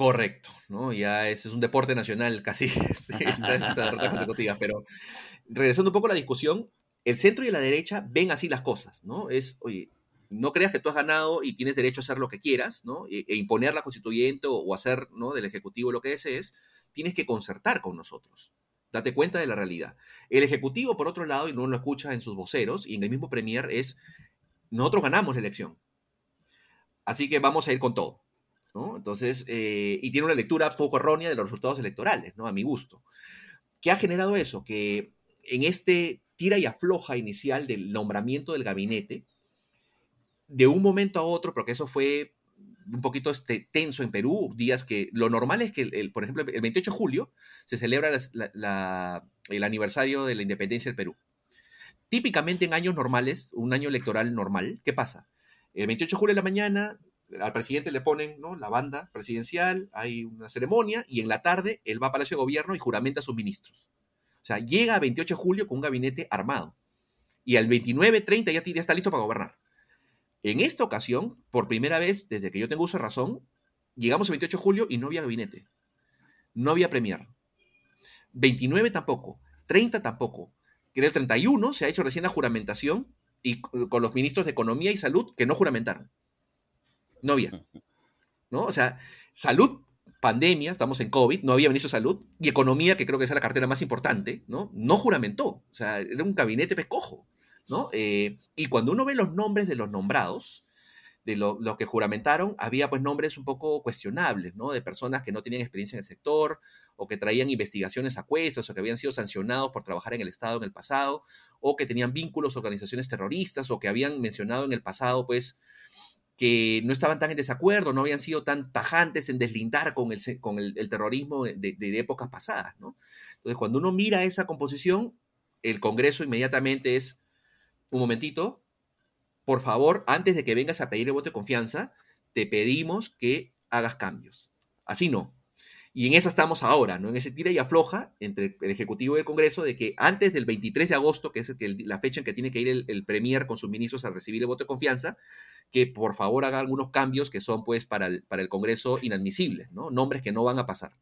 Correcto, ¿no? Ya es un deporte nacional casi, esta, derrota consecutiva. Pero regresando un poco a la discusión, el centro y la derecha ven así las cosas, ¿no? Es, oye, no creas que tú has ganado y tienes derecho a hacer lo que quieras, ¿no? E, e imponer la constituyente o, hacer, ¿no? Del ejecutivo lo que desees, tienes que concertar con nosotros. Date cuenta de la realidad. El Ejecutivo, por otro lado, y no lo escucha en sus voceros, y en el mismo Premier, es, nosotros ganamos la elección. Así que vamos a ir con todo. Entonces, eh, y tiene una lectura poco errónea de los resultados electorales, ¿no? A mi gusto. ¿Qué ha generado eso? Que en este tira y afloja inicial del nombramiento del gabinete, de un momento a otro, porque eso fue un poquito este, tenso en Perú, días que lo normal es que, el, por ejemplo, el 28 de julio se celebra el aniversario de la independencia del Perú. Típicamente en años normales, un año electoral normal, ¿qué pasa? El 28 de julio de la mañana, al presidente le ponen ¿no? la banda presidencial, hay una ceremonia y en la tarde él va a Palacio de Gobierno y juramenta a sus ministros. O sea, llega a 28 de julio con un gabinete armado y al 29, 30 ya, está listo para gobernar. En esta ocasión, por primera vez desde que yo tengo uso de razón, llegamos el 28 de julio y no había gabinete. No había premier. 29 tampoco. 30 tampoco. Creo 31 se ha hecho recién la juramentación y con los ministros de Economía y Salud que no juramentaron. No había. ¿No? O sea, salud, pandemia, estamos en COVID, no había ministro de salud, y economía, que creo que es la cartera más importante, ¿no? No juramentó. O sea, era un gabinete pescojo. ¿no? Eh, y cuando uno ve los nombres de los nombrados, de los que juramentaron, había pues nombres un poco cuestionables, ¿no? De personas que no tenían experiencia en el sector, o que traían investigaciones a o que habían sido sancionados por trabajar en el Estado en el pasado, o que tenían vínculos a organizaciones terroristas, o que habían mencionado en el pasado, pues, que no estaban tan en desacuerdo, no habían sido tan tajantes en deslindar con el, con el, terrorismo de, épocas pasadas, ¿no? Entonces, cuando uno mira esa composición, el Congreso inmediatamente es, un momentito, por favor, antes de que vengas a pedir el voto de confianza, te pedimos que hagas cambios. Así no. Y en esa estamos ahora, ¿no? En ese tira y afloja entre el Ejecutivo y el Congreso de que antes del 23 de agosto, que es la fecha en que tiene que ir el, Premier con sus ministros a recibir el voto de confianza, que por favor haga algunos cambios que son, pues, para el, para el Congreso inadmisibles, ¿no? Nombres que no van a pasar.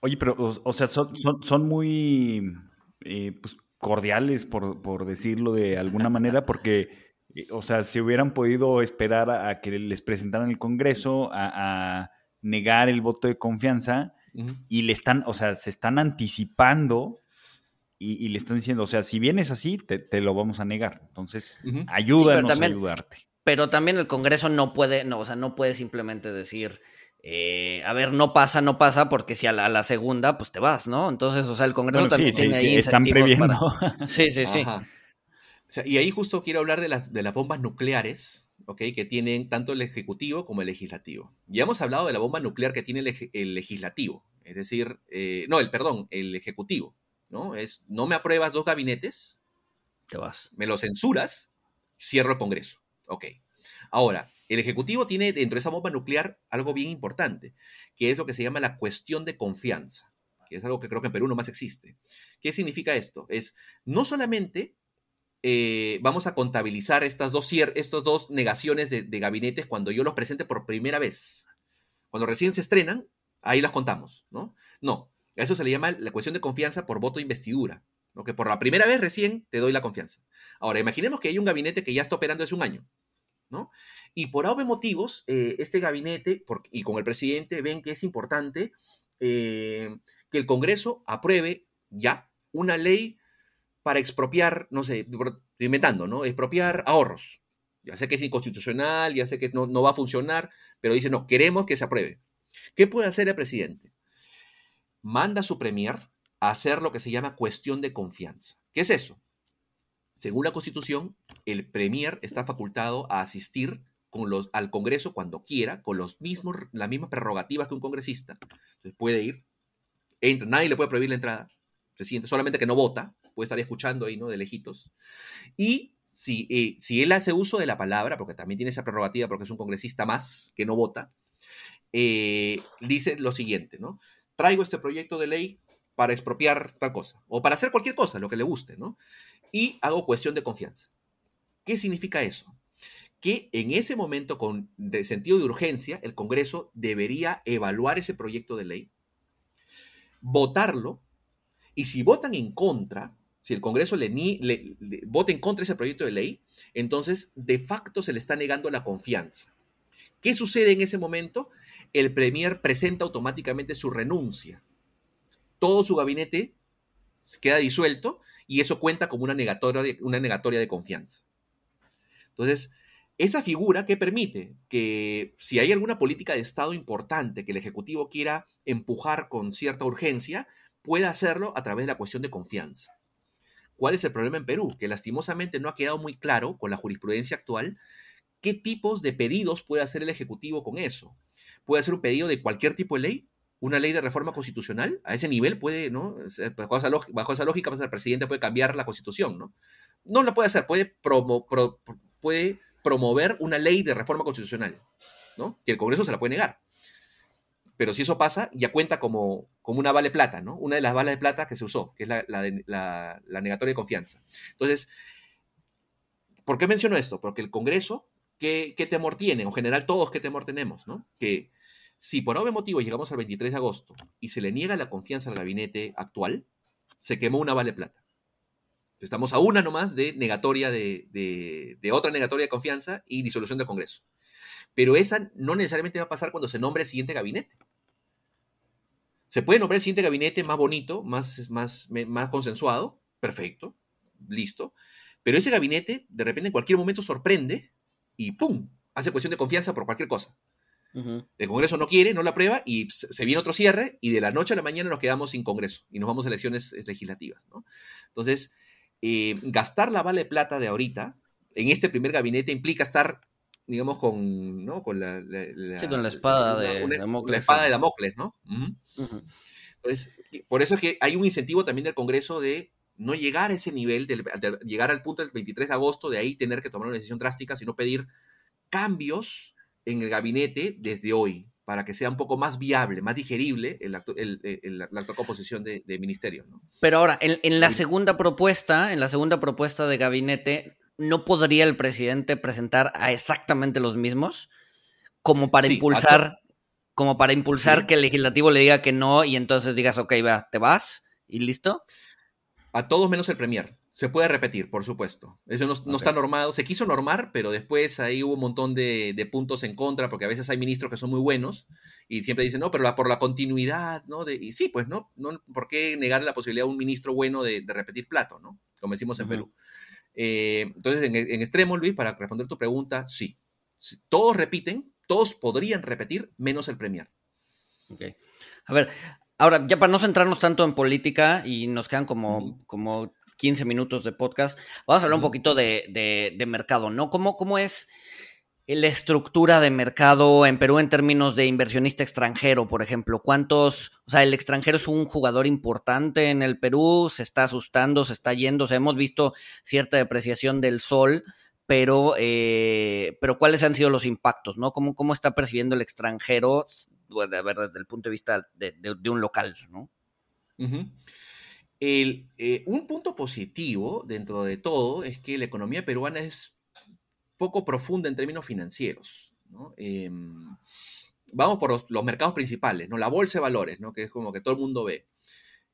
Oye, pero, o, sea, son, son, muy eh, pues, cordiales, por, por decirlo de alguna manera, porque eh, o sea, si hubieran podido esperar a, que les presentaran el Congreso, a, negar el voto de confianza, y le están, o sea, se están anticipando y, le están diciendo, o sea, si vienes así, te, lo vamos a negar. Entonces, ayúdanos a ayudarte. Pero también el Congreso no puede, no, o sea, no puede simplemente decir, eh, a ver, no pasa, no pasa, porque si a la, segunda, pues te vas, ¿no? Entonces, o sea, el Congreso también tiene ahí están previendo. Sí, sí, sí. y ahí justo quiero hablar de las, de las bombas nucleares, ¿ok? Que tienen tanto el Ejecutivo como el Legislativo. Ya hemos hablado de la bomba nuclear que tiene el, Legislativo, es decir, eh, no, el perdón, el Ejecutivo, ¿no? Es, no me apruebas dos gabinetes, te vas. Me lo censuras, cierro el Congreso. Ok. Ahora, el Ejecutivo tiene dentro de esa bomba nuclear algo bien importante, que es lo que se llama la cuestión de confianza, que es algo que creo que en Perú no más existe. ¿Qué significa esto? Es no solamente eh, vamos a contabilizar estas dos, dos negaciones de, gabinetes cuando yo los presente por primera vez. Cuando recién se estrenan, ahí las contamos, ¿no? No, a eso se le llama la cuestión de confianza por voto de investidura, ¿no? que por la primera vez recién te doy la confianza. Ahora, imaginemos que hay un gabinete que ya está operando hace un año, ¿no? Y por obvios motivos, eh, este gabinete y con el presidente ven que es importante eh, que el Congreso apruebe ya una ley para expropiar, no sé, inventando, ¿no? Expropiar ahorros. Ya sé que es inconstitucional, ya sé que no, no va a funcionar, pero dice, no, queremos que se apruebe. ¿Qué puede hacer el presidente? Manda a su premier a hacer lo que se llama cuestión de confianza. ¿Qué es eso? Según la Constitución, el Premier está facultado a asistir con los, al Congreso cuando quiera, con los mismos, las mismas prerrogativas que un congresista. Entonces puede ir, entra, nadie le puede prohibir la entrada, presidente, solamente que no vota, puede estar escuchando ahí, ¿no? De lejitos. Y si, eh, si él hace uso de la palabra, porque también tiene esa prerrogativa, porque es un congresista más que no vota, eh, dice lo siguiente, ¿no? Traigo este proyecto de ley para expropiar tal cosa, o para hacer cualquier cosa, lo que le guste, ¿no? y hago cuestión de confianza. ¿Qué significa eso? Que en ese momento, con de sentido de urgencia, el Congreso debería evaluar ese proyecto de ley, votarlo, y si votan en contra, si el Congreso le, le, vota en contra de ese proyecto de ley, entonces de facto se le está negando la confianza. ¿Qué sucede en ese momento? El Premier presenta automáticamente su renuncia. Todo su gabinete queda disuelto y eso cuenta como una negatoria de, una negatoria de confianza. Entonces, esa figura que permite que si hay alguna política de Estado importante que el Ejecutivo quiera empujar con cierta urgencia, pueda hacerlo a través de la cuestión de confianza. ¿Cuál es el problema en Perú? Que lastimosamente no ha quedado muy claro con la jurisprudencia actual qué tipos de pedidos puede hacer el Ejecutivo con eso. ¿Puede hacer un pedido de cualquier tipo de ley? una ley de reforma constitucional, a ese nivel puede, ¿no? Bajo esa, lógica, bajo esa lógica, pues, el presidente puede cambiar la constitución, ¿no? No lo puede hacer, puede promover una ley de reforma constitucional, ¿no? Que el Congreso se la puede negar. Pero si eso pasa, ya cuenta como, como una vale plata, ¿no? Una de las balas de plata que se usó, que es la, negatoria de confianza. Entonces, ¿por qué menciono esto? Porque el Congreso, ¿qué, ¿qué, temor tiene? En general, todos, ¿qué temor tenemos? ¿no? Que si por obvio motivo llegamos al 23 de agosto y se le niega la confianza al gabinete actual, se quemó una vale plata. Estamos a una nomás de negatoria de, otra negatoria de confianza y disolución del Congreso. Pero esa no necesariamente va a pasar cuando se nombre el siguiente gabinete. Se puede nombrar el siguiente gabinete más bonito, más, más, más consensuado, perfecto, listo. Pero ese gabinete de repente en cualquier momento sorprende y ¡pum! hace cuestión de confianza por cualquier cosa. El Congreso no quiere, no la aprueba y se viene otro cierre y de la noche a la mañana nos quedamos sin Congreso y nos vamos a elecciones legislativas. Entonces, eh, gastar la vale plata de ahorita en este primer gabinete implica estar, digamos, con, ¿no? con, la, la, espada de Damocles. La espada de Damocles, ¿no? Entonces, por eso es que hay un incentivo también del Congreso de no llegar a ese nivel, de, de llegar al punto del 23 de agosto, de ahí tener que tomar una decisión drástica, sino pedir cambios en el gabinete desde hoy, para que sea un poco más viable, más digerible el, la actual composición de, ministerios. Pero ahora, en, la segunda propuesta, en la segunda propuesta de gabinete, ¿no podría el presidente presentar a exactamente los mismos? Como para impulsar, como para impulsar que el legislativo le diga que no y entonces digas, ok, va, te vas y listo. A todos menos el Premier. Se puede repetir, por supuesto. Eso no, está normado. Se quiso normar, pero después ahí hubo un montón de, puntos en contra, porque a veces hay ministros que son muy buenos y siempre dicen, no, pero por la continuidad, ¿no? De, y sí, pues, ¿no? no ¿Por qué negarle la posibilidad a un ministro bueno de, repetir plato, ¿no? Como decimos en Perú. Eh, entonces, en, extremo, Luis, para responder tu pregunta, sí. Todos repiten, todos podrían repetir, menos el Premier. Ok. A ver, ahora, ya para no centrarnos tanto en política y nos quedan como, como 15 minutos de podcast, vamos a hablar un poquito de, mercado, ¿no? ¿Cómo, ¿Cómo es la estructura de mercado en Perú en términos de inversionista extranjero, por ejemplo? ¿Cuántos, o sea, el extranjero es un jugador importante en el Perú? ¿Se está asustando? ¿Se está yendo? O sea, hemos visto cierta depreciación del sol, pero, eh, pero ¿cuáles han sido los impactos, no? ¿Cómo, cómo está percibiendo el extranjero, pues, ver, desde el punto de vista de, un local, no? Eh, un punto positivo dentro de todo es que la economía peruana es poco profunda en términos financieros. Em, vamos por los, mercados principales, ¿no? la bolsa de valores, ¿no? que es como que todo el mundo ve.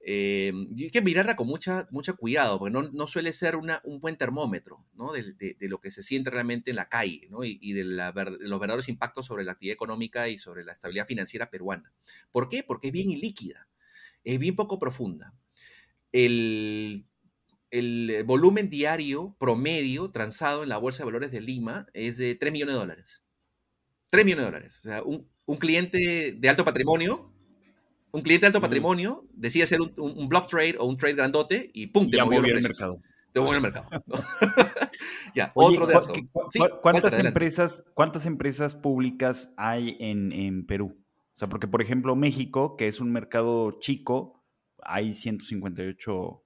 Em, y hay que mirarla con mucha, mucho cuidado, porque no, suele ser un buen termómetro de, lo que se siente realmente en la calle y, de, los verdaderos impactos sobre la actividad económica y sobre la estabilidad financiera peruana. ¿Por qué? Porque es bien ilíquida, es bien poco profunda el, volumen diario promedio transado en la Bolsa de Valores de Lima es de 3 millones de dólares. 3 millones de dólares. O sea, un, cliente de alto patrimonio, un cliente de alto patrimonio decide hacer un, block trade o un trade grandote y ¡pum! Te movió el mercado. Te movió el mercado. ya, otro dato. ¿cuántas, empresas, ¿Cuántas empresas públicas hay en, en Perú? O sea, porque por ejemplo México, que es un mercado chico, hay 158, eh,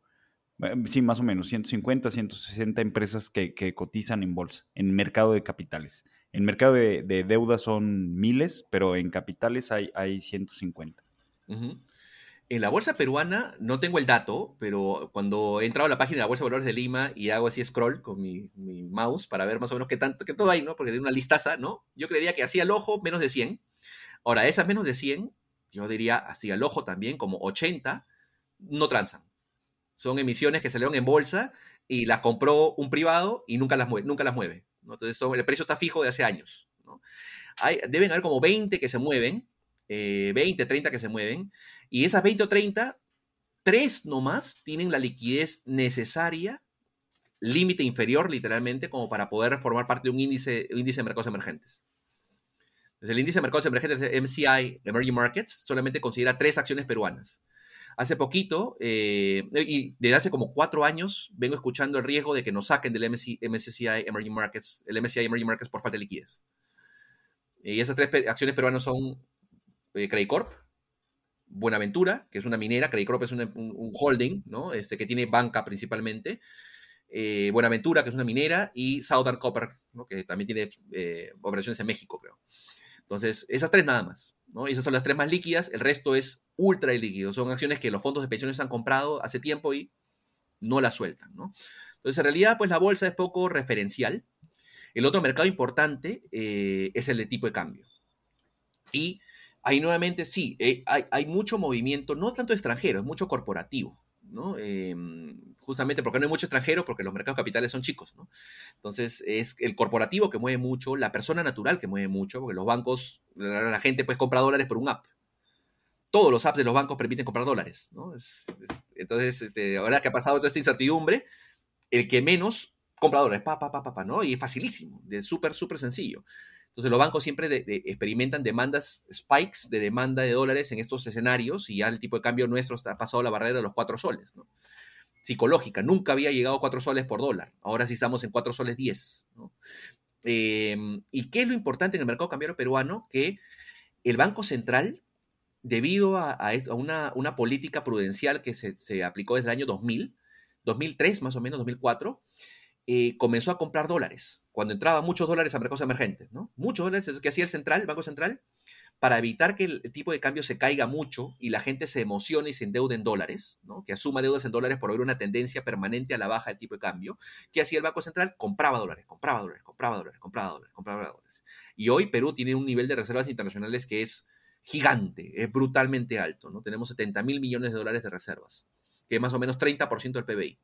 sí, más o menos, 150, 160 empresas que, cotizan en bolsa, en mercado de capitales. En mercado de, deuda son miles, pero en capitales hay, hay 150. En la bolsa peruana no tengo el dato, pero cuando he entrado a la página de la Bolsa de Valores de Lima y hago así scroll con mi, mouse para ver más o menos qué tanto, qué todo hay, ¿no? Porque tiene una listaza, ¿no? Yo creería que hacía el ojo menos de 100. Ahora, esas menos de 100, yo diría así al ojo también como 80 no transan. Son emisiones que salieron en bolsa y las compró un privado y nunca las mueve. Nunca las mueve Entonces el precio está fijo de hace años. Hay, deben haber como 20 que se mueven, 20, eh, 30 que se mueven, y esas 20 o 30, tres nomás tienen la liquidez necesaria, límite inferior literalmente, como para poder formar parte de un índice, índice de mercados emergentes. el índice de mercados emergentes, MCI, Emerging Markets, solamente considera tres acciones peruanas. Hace poquito, eh, y desde hace como cuatro años, vengo escuchando el riesgo de que nos saquen del MSCI Emerging Markets, el MSCI Emerging Markets por falta de liquidez. Y esas tres acciones peruanas son eh, Credit Corp, Buenaventura, que es una minera, Credit Corp es un, holding, ¿no? Este, que tiene banca principalmente. Eh, Buenaventura, que es una minera, y Southern Copper, que también tiene operaciones en México, creo. Entonces, esas tres nada más. ¿no? Esas son las tres más líquidas, el resto es ultra ilíquido. Son acciones que los fondos de pensiones han comprado hace tiempo y no las sueltan. ¿no? Entonces, en realidad, pues la bolsa es poco referencial. El otro mercado importante eh, es el de tipo de cambio. Y ahí nuevamente sí, eh, hay, hay, mucho movimiento, no tanto extranjero, es mucho corporativo. ¿no? Em, justamente porque no hay mucho extranjero, porque los mercados capitales son chicos, ¿no? Entonces, es el corporativo que mueve mucho, la persona natural que mueve mucho, porque los bancos, la, gente pues compra dólares por un app. Todos los apps de los bancos permiten comprar dólares, ¿no? entonces, este, ahora que ha pasado toda esta incertidumbre, el que menos compra dólares, pa, pa, pa, ¿no? Y es facilísimo, es súper, súper sencillo. Entonces los bancos siempre experimentan demandas, spikes de demanda de dólares en estos escenarios y ya el tipo de cambio nuestro ha pasado la barrera de los cuatro soles. ¿no? Psicológica. Nunca había llegado a 4 soles por dólar. Ahora sí estamos en 4 soles 10. Em, ¿Y qué es lo importante en el mercado cambiario peruano? Que el Banco Central, debido a, una, política prudencial que se, aplicó desde el año 2000, 2003 más o menos, 2004, eh, comenzó a comprar dólares. Cuando entraban muchos dólares a mercados emergentes, ¿no? Muchos dólares que hacía el central, el Banco Central, para evitar que el tipo de cambio se caiga mucho y la gente se emocione y se endeude en dólares, que asuma deudas en dólares por haber una tendencia permanente a la baja del tipo de cambio, ¿qué hacía el Banco Central? Compraba dólares, compraba dólares, compraba dólares, compraba dólares, compraba dólares. Y hoy Perú tiene un nivel de reservas internacionales que es gigante, es brutalmente alto. ¿no? Tenemos 70 mil millones de dólares de reservas, que es más o menos 30% del PBI.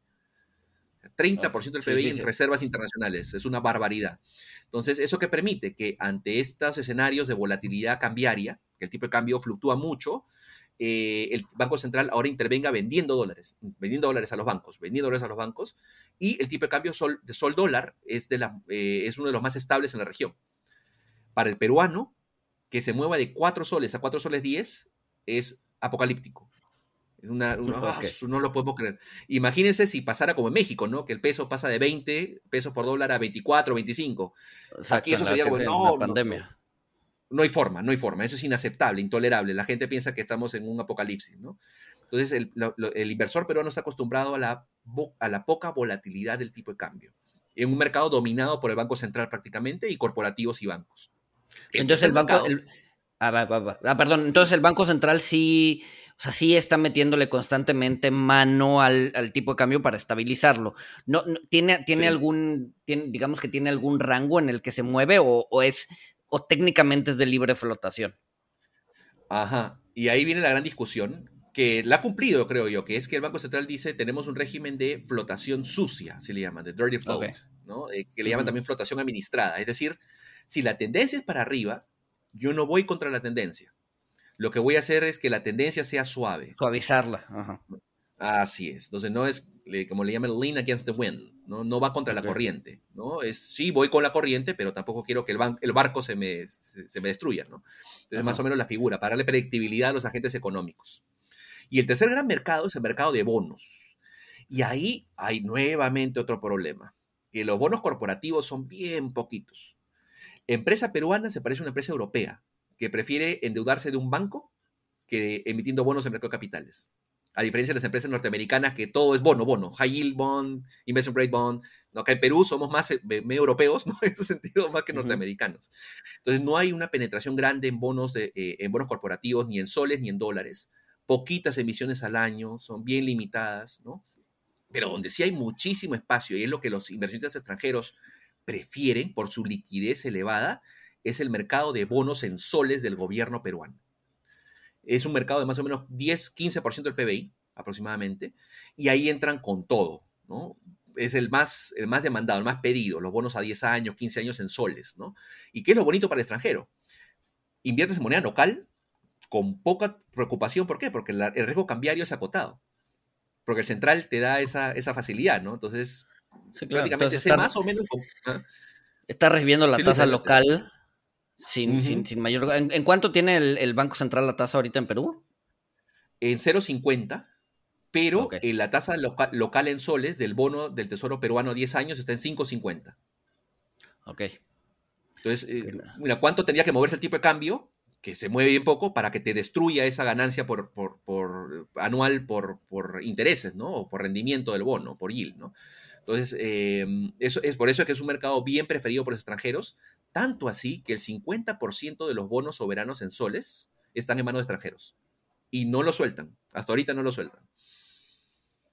30% del PBI en reservas internacionales. Es una barbaridad. Entonces, ¿eso qué permite? Que ante estos escenarios de volatilidad cambiaria, que el tipo de cambio fluctúa mucho, eh, el Banco Central ahora intervenga vendiendo dólares, vendiendo dólares a los bancos, vendiendo dólares a los bancos, y el tipo de cambio sol, de sol dólar es, de la, eh, es uno de los más estables en la región. Para el peruano, que se mueva de 4 soles a 4 soles 10 es apocalíptico. Una, ah, no lo podemos creer. Imagínense si pasara como en México, ¿no? Que el peso pasa de 20 pesos por dólar a 24, 25. Aquí eso sería como, no, pandemia no hay forma, no hay forma. Eso es inaceptable, intolerable. La gente piensa que estamos en un apocalipsis, ¿no? Entonces, el, inversor peruano está acostumbrado a la, a la poca volatilidad del tipo de cambio. En un mercado dominado por el Banco Central prácticamente y corporativos y bancos. Entonces, el banco... Ah, ah, perdón, entonces el Banco Central sí, o sea, sí está metiéndole constantemente mano al, tipo de cambio para estabilizarlo. No, ¿Tiene, tiene algún, digamos que tiene algún rango en el que se mueve o, o es o técnicamente es de libre flotación. Ajá, y ahí viene la gran discusión, que la ha cumplido, creo yo, que es que el Banco Central dice tenemos un régimen de flotación sucia, se le llama, de dirty float, ¿no? Eh, que le llaman también flotación administrada. Es decir, si la tendencia es para arriba, yo no voy contra la tendencia. Lo que voy a hacer es que la tendencia sea suave. Suavizarla. Ajá. Así es. Entonces no es, como le llaman, lean against the wind, ¿no? No va contra la corriente, ¿no? Es, sí, voy con la corriente, pero tampoco quiero que el, el barco se me, se, me, destruya, ¿no? Entonces más o menos la figura, para darle predictibilidad a los agentes económicos. Y el tercer gran mercado es el mercado de bonos. Y ahí hay nuevamente otro problema, que los bonos corporativos son bien poquitos. Empresa peruana se parece a una empresa europea, que prefiere endeudarse de un banco que emitiendo bonos en mercado de capitales. A diferencia de las empresas norteamericanas que todo es bono, bono, high yield bond, investment grade bond. ¿no? Acá en Perú somos más eh, medio europeos, ¿no? En ese sentido, más que norteamericanos. Entonces no hay una penetración grande en bonos, de, eh, en bonos corporativos, ni en soles, ni en dólares. Poquitas emisiones al año, son bien limitadas, ¿no? Pero donde sí hay muchísimo espacio, y es lo que los inversionistas extranjeros prefieren por su liquidez elevada, es el mercado de bonos en soles del gobierno peruano. Es un mercado de más o menos 10, 15% del PBI aproximadamente, y ahí entran con todo, ¿no? Es el más, el más demandado, el más pedido, los bonos a 10 años, 15 años en soles, ¿no? ¿Y qué es lo bonito para el extranjero? Inviertes en moneda local con poca preocupación, ¿por qué? Porque el riesgo cambiario es acotado, porque el central te da esa, esa facilidad, ¿no? Entonces, prácticamente sé más o menos... ¿ah? Está recibiendo la tasa local sin, sin, mayor. ¿En, cuánto tiene el, Banco Central la tasa ahorita en Perú? En 0,50, pero en la tasa local en soles del bono del Tesoro peruano a 10 años está en 5,50. Ok. Entonces, eh, mira, ¿cuánto tendría que moverse el tipo de cambio? Que se mueve bien poco para que te destruya esa ganancia por, por, anual por, por intereses, ¿no? O por rendimiento del bono, por yield, ¿no? Entonces, em, eso es por eso que es un mercado bien preferido por los extrangeros, tanto así que el 50% de los bonos soberanos en soles están en manos de extranjeros y no lo sueltan. Hasta ahorita no lo sueltan.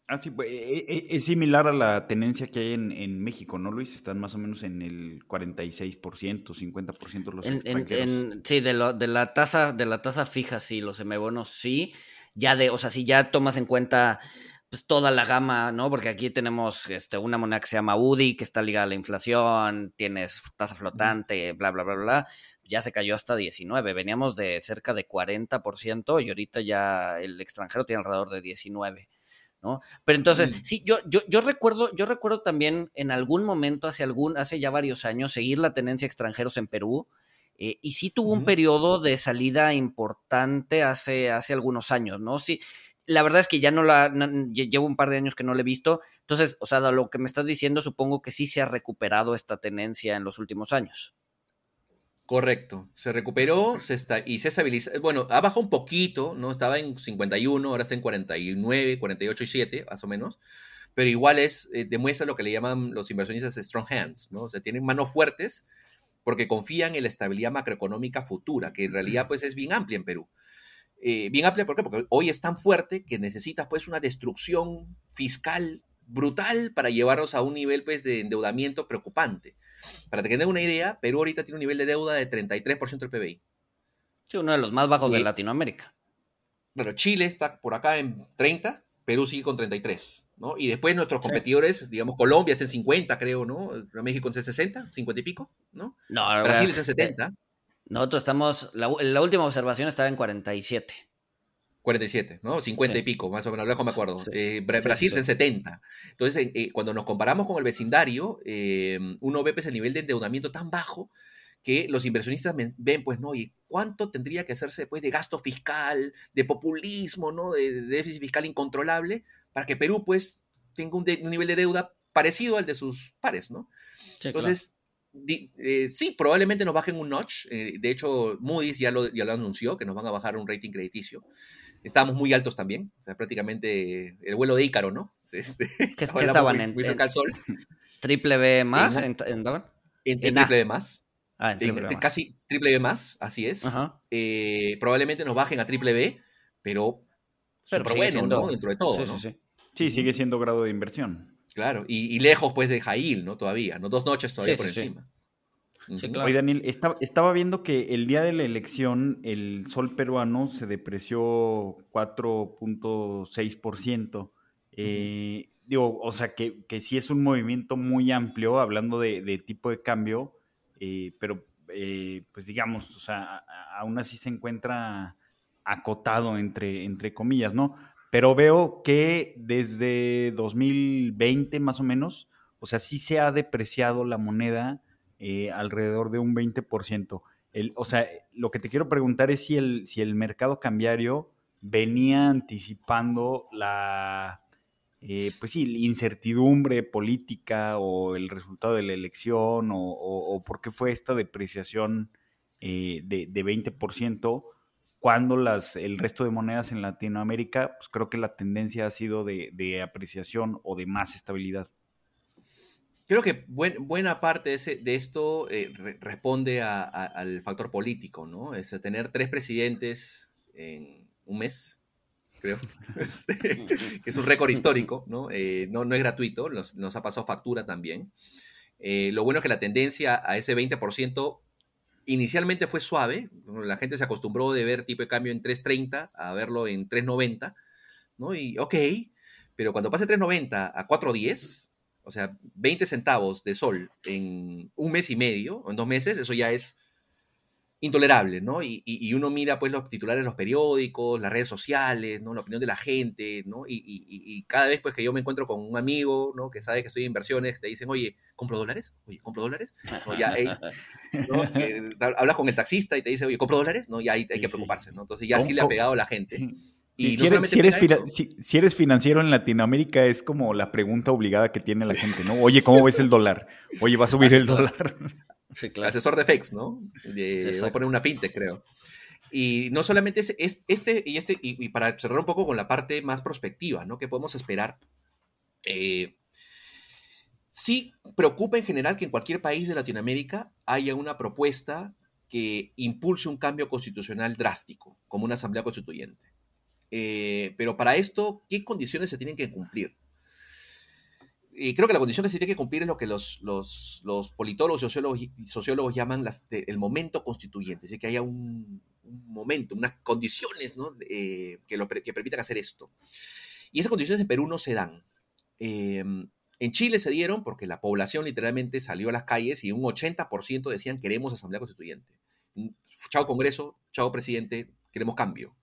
Ah, sí, pues, e, e, es similar a la tenencia que hay en, México, ¿no, Luis? Están más o menos en el 46%, 50% los en, sí, de, lo, de, la tasa, de la tasa fija, sí, los semibonos sí. Ya de, o sea, si ya tomas en cuenta pues, toda la gama, ¿no? Porque aquí tenemos este, una moneda que se llama UDI, que está ligada a la inflación, tienes tasa flotante, bla, bla, bla, bla. Ya se cayó hasta 19. Veníamos de cerca de 40% y ahorita ya el extranjero tiene alrededor de 19. ¿no? Pero entonces, sí, yo, yo, yo recuerdo, yo recuerdo también en algún momento, hace algún, hace ya varios años, seguir la tenencia extranjeros en Perú. Eh, y sí tuvo un periodo de salida importante hace, hace algunos años, ¿no? Sí, la verdad es que ya no la llevo un par de años que no la he visto. Entonces, o sea, lo que me estás diciendo, supongo que sí se ha recuperado esta tenencia en los últimos años. Correcto, se recuperó se está, y se estabilizó. Bueno, ha bajado un poquito, ¿no? Estaba en 51, ahora está en 49, 48 y 7, más o menos. Pero igual es, eh, demuestra lo que le llaman los inversionistas strong hands, ¿no? O sea, tienen manos fuertes porque confían en la estabilidad macroeconómica futura, que en realidad pues es bien amplia en Perú. Eh, bien amplia, ¿por qué? Porque hoy es tan fuerte que necesitas pues una destrucción fiscal brutal para llevarnos a un nivel pues de endeudamiento preocupante. Para que tengan una idea, Perú ahorita tiene un nivel de deuda de 33% del PBI. Sí, uno de los más bajos de Latinoamérica. Bueno, Chile está por acá en 30, Perú sigue con 33, ¿no? Y después nuestros competidores, digamos, Colombia está en 50, creo, ¿no? México en 60, 50 y pico, ¿no? No, Brasil está en 70. Nosotros estamos, la, la última observación estaba en 47. 47, ¿no? 50 y pico, más o menos, me acuerdo. Eh, Brasil está en 70. Entonces, eh, cuando nos comparamos con el vecindario, eh, uno ve pues, el nivel de endeudamiento tan bajo que los inversionistas ven, pues, ¿no? ¿Y cuánto tendría que hacerse después de gasto fiscal, de populismo, ¿no? De, déficit fiscal incontrolable, para que Perú, pues, tenga un, nivel de deuda parecido al de sus pares, ¿no? Entonces, eh, sí, probablemente nos bajen un notch. Eh, de hecho, Moody's ya lo, ya lo anunció, que nos van a bajar un rating crediticio. Estábamos muy altos también, o sea, prácticamente el vuelo de Ícaro, ¿no? Este, ¿Qué, estaban en, ¿Triple B más? ¿En, en, en, triple B más. Ah, casi triple B más, así es. Eh, probablemente nos bajen a triple B, pero, pero bueno, ¿no? Dentro de todo, sí, Sí, sí. sigue siendo grado de inversión. Claro, y, lejos pues de Jail, ¿no? Todavía, ¿no? Dos noches todavía por encima. Oye, Daniel, estaba viendo que el día de la elección el sol peruano se depreció 4.6%. Eh, digo, o sea, que, que sí es un movimiento muy amplio, hablando de tipo de cambio, eh, pero eh, pues digamos, o sea, aún así se encuentra acotado entre, entre comillas, ¿no? Pero veo que desde 2020 más o menos, o sea, sí se ha depreciado la moneda eh, alrededor de un 20%. El, o sea, lo que te quiero preguntar es si el, si el mercado cambiario venía anticipando la, eh, pues sí, incertidumbre política o el resultado de la elección o, por qué fue esta depreciación eh, de, 20% cuando las, el resto de monedas en Latinoamérica, pues creo que la tendencia ha sido de, apreciación o de más estabilidad. Creo que buena parte de, esto eh, responde al factor político, ¿no? Es tener tres presidentes en un mes creo, este, que es un récord histórico, ¿no? Eh, no, no es gratuito, nos, ha pasado factura también. Eh, lo bueno es que la tendencia a ese 20% inicialmente fue suave, la gente se acostumbró de ver tipo de cambio en 3.30 a verlo en 3.90, ¿no? Y ok, pero cuando pase 3.90 a 4.10, o sea, 20 centavos de sol en un mes y medio, en dos meses, eso ya es intolerable, ¿no? Y, uno mira pues los titulares de los periódicos, las redes sociales, ¿no? La opinión de la gente, ¿no? Y, cada vez pues que yo me encuentro con un amigo, ¿no? Que sabe que estoy en inversiones, te dicen, oye, ¿compro dólares? Oye, ¿compro dólares? Ya, ¿no? Eh, hablas con el taxista y te dice, oye, ¿compro dólares? ¿No? Ya hay, hay que preocuparse, ¿no? Entonces ya sí le ha pegado a la gente. Y si, eres, si, eres financiero en Latinoamérica es como la pregunta obligada que tiene la gente, ¿no? Oye, ¿cómo ves el dólar? Oye, ¿va a subir el dólar? Asesor de FX, ¿no? voy a poner una fintech, creo. Y no solamente es, este y este, y, para cerrar un poco con la parte más prospectiva, ¿no? Que podemos esperar. Eh, sí preocupa en general que en cualquier país de Latinoamérica haya una propuesta que impulse un cambio constitucional drástico, como una asamblea constituyente. Eh, pero para esto, ¿qué condiciones se tienen que cumplir? Y creo que la condición que se tiene que cumplir es lo que los, los, los politólogos y sociólogos, llaman el momento constituyente, es decir, que haya un, momento, unas condiciones. Eh, que, lo, que permitan hacer esto. Y esas condiciones en Perú no se dan. Em, en Chile se dieron porque la población literalmente salió a las calles y un 80% decían queremos asamblea constituyente. Chao Congreso, chao presidente, queremos cambio.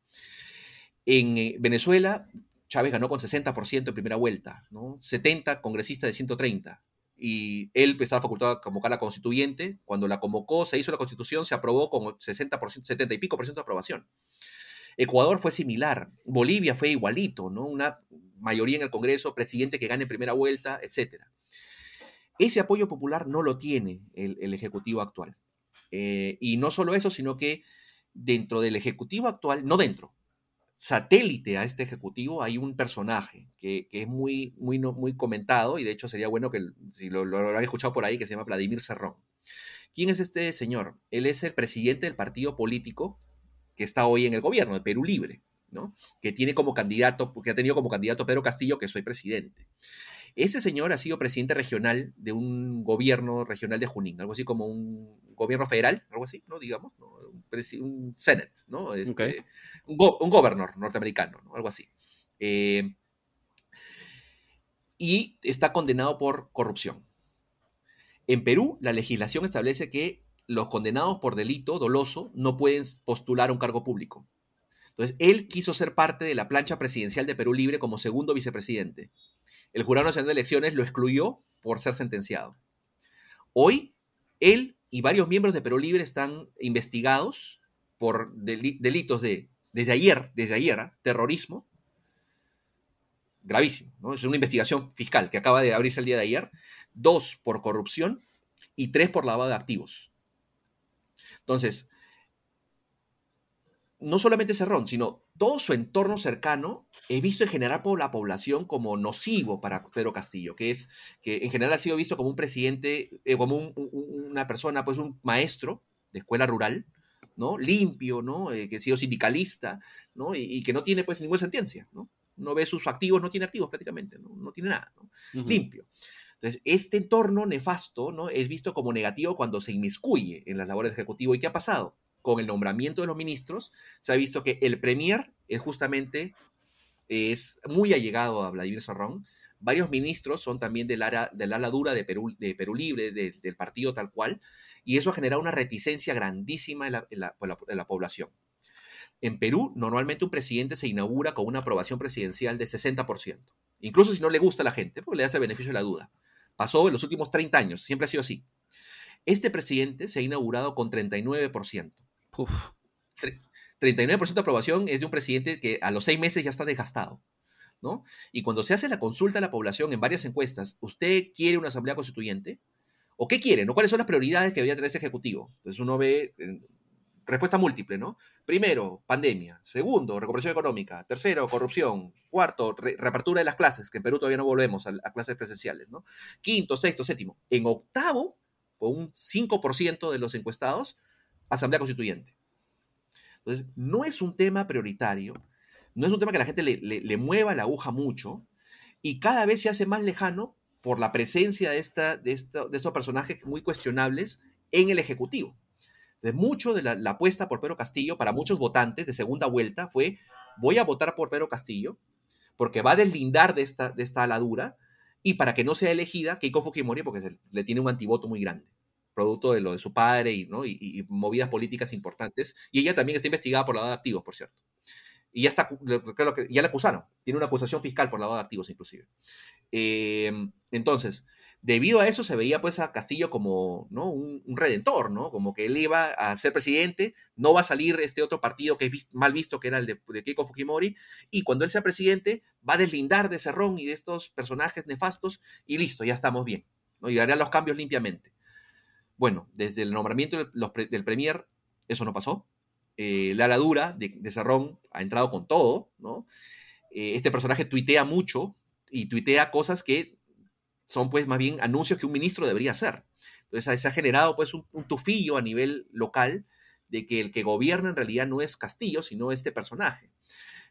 En eh, Venezuela Chávez ganó con 60% en primera vuelta, ¿no? 70 congresistas de 130. Y él estaba facultado a convocar a la constituyente. Cuando la convocó, se hizo la constitución, se aprobó con 60%, 70 y pico por ciento de aprobación. Ecuador fue similar, Bolivia fue igualito, ¿no? Una mayoría en el Congreso, presidente que gane en primera vuelta, etc. Ese apoyo popular no lo tiene el, Ejecutivo actual. Eh, y no solo eso, sino que dentro del Ejecutivo actual, no dentro, satélite a este ejecutivo hay un personaje que, es muy, muy, muy comentado y de hecho sería bueno que si lo, lo, han escuchado por ahí que se llama Vladimir Serrón. ¿Quién es este señor? Él es el presidente del partido político que está hoy en el gobierno, de Perú Libre, ¿no? Que tiene como candidato, que ha tenido como candidato Pedro Castillo, que soy presidente. Ese señor ha sido presidente regional de un gobierno regional de Junín, algo así como un gobierno federal, algo así, ¿no? Digamos, Un, Senate, ¿no? Este, un, gobernador norteamericano, ¿no? Algo así. Eh, y está condenado por corrupción. En Perú, la legislación establece que los condenados por delito doloso no pueden postular un cargo público. Entonces, él quiso ser parte de la plancha presidencial de Perú Libre como segundo vicepresidente. El Jurado Nacional de Elecciones lo excluyó por ser sentenciado. Hoy, él y varios miembros de Perú Libre están investigados por delitos de, desde ayer, desde ayer, ¿ah? terrorismo, gravísimo, ¿no? Es una investigación fiscal que acaba de abrirse el día de ayer, dos por corrupción y tres por lavado de activos. Entonces, no solamente Cerrón, sino todo su entorno cercano es visto en general por la población como nocivo para Pedro Castillo, que es que en general ha sido visto como un presidente, eh, como una persona, pues un maestro de escuela rural, ¿no? Limpio, ¿no? Eh, que ha sido sindicalista, ¿no? Y, que no tiene pues ninguna sentencia, ¿no? No ve sus activos, no tiene activos prácticamente, no, no tiene nada, Limpio. Entonces, este entorno nefasto, ¿no? Es visto como negativo cuando se inmiscuye en las labores ejecutivas. ¿Y qué ha pasado? Con el nombramiento de los ministros, se ha visto que el premier es justamente es muy allegado a Vladimir Serrón. Varios ministros son también del, área, del ala dura de Perú, de Perú Libre, del partido tal cual, y eso ha generado una reticencia grandísima en la, población. En Perú, normalmente un presidente se inaugura con una aprobación presidencial de 60%, incluso si no le gusta a la gente, porque le da el beneficio de la duda. Pasó en los últimos 30 años, siempre ha sido así. Este presidente se ha inaugurado con 39%. Uf. 39% de aprobación es de un presidente que a los seis meses ya está desgastado. ¿no? Y cuando se hace la consulta a la población en varias encuestas, ¿usted quiere una asamblea constituyente? ¿O qué quiere? ¿no? ¿Cuáles son las prioridades que debería tener ese ejecutivo? Entonces uno ve respuesta múltiple, ¿no? Primero, pandemia. Segundo, recuperación económica. Tercero, corrupción. Cuarto, reapertura de las clases, que en Perú todavía no volvemos a, a, clases presenciales, ¿no? Quinto, sexto, séptimo. En octavo, con un 5% de los encuestados, asamblea constituyente. Entonces, no es un tema prioritario, no es un tema que la gente le, mueva la aguja mucho y cada vez se hace más lejano por la presencia de, estos personajes muy cuestionables en el Ejecutivo. Entonces, mucho de la, apuesta por Pedro Castillo para muchos votantes de segunda vuelta fue, voy a votar por Pedro Castillo porque va a deslindar de esta, aladura y para que no sea elegida Keiko Fujimori porque le tiene un antivoto muy grande producto de lo de su padre y, ¿no? y, movidas políticas importantes. Y ella también está investigada por lavado de activos, por cierto. Y ya está, creo que ya la acusaron. Tiene una acusación fiscal por lavado de activos, inclusive. Em, entonces, debido a eso se veía pues a Castillo como ¿no? un, redentor, ¿no? Como que él iba a ser presidente, no va a salir este otro partido que es mal visto, que era el de, Keiko Fujimori, y cuando él sea presidente va a deslindar de Cerrón y de estos personajes nefastos, y listo, ya estamos bien, ¿no? y los cambios limpiamente. Bueno, desde el nombramiento del, Premier, eso no pasó. Eh, la ladura de, de Cerrón ha entrado con todo, ¿no? Eh, este personaje tuitea mucho y tuitea cosas que son pues más bien anuncios que un ministro debería hacer. Entonces se ha generado pues un, tufillo a nivel local de que el que gobierna en realidad no es Castillo, sino este personaje.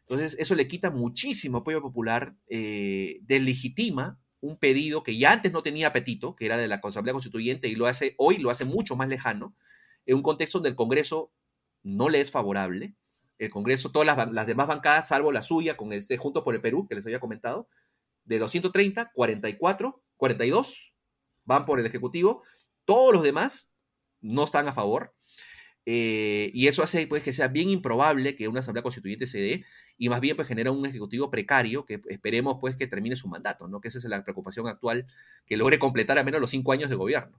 Entonces eso le quita muchísimo apoyo popular, eh, deslegitima un pedido que ya antes no tenía apetito, que era de la Asamblea Constituyente, y lo hace hoy, lo hace mucho más lejano, en un contexto donde el Congreso no le es favorable. El Congreso, todas las, demás bancadas, salvo la suya, con este Junto por el Perú, que les había comentado, de los 130, 44, 42 van por el Ejecutivo. Todos los demás no están a favor. Eh, y eso hace pues, que sea bien improbable que una asamblea constituyente se dé y más bien pues, genera un ejecutivo precario que esperemos pues, que termine su mandato, ¿no? que esa es la preocupación actual, que logre completar al menos los cinco años de gobierno.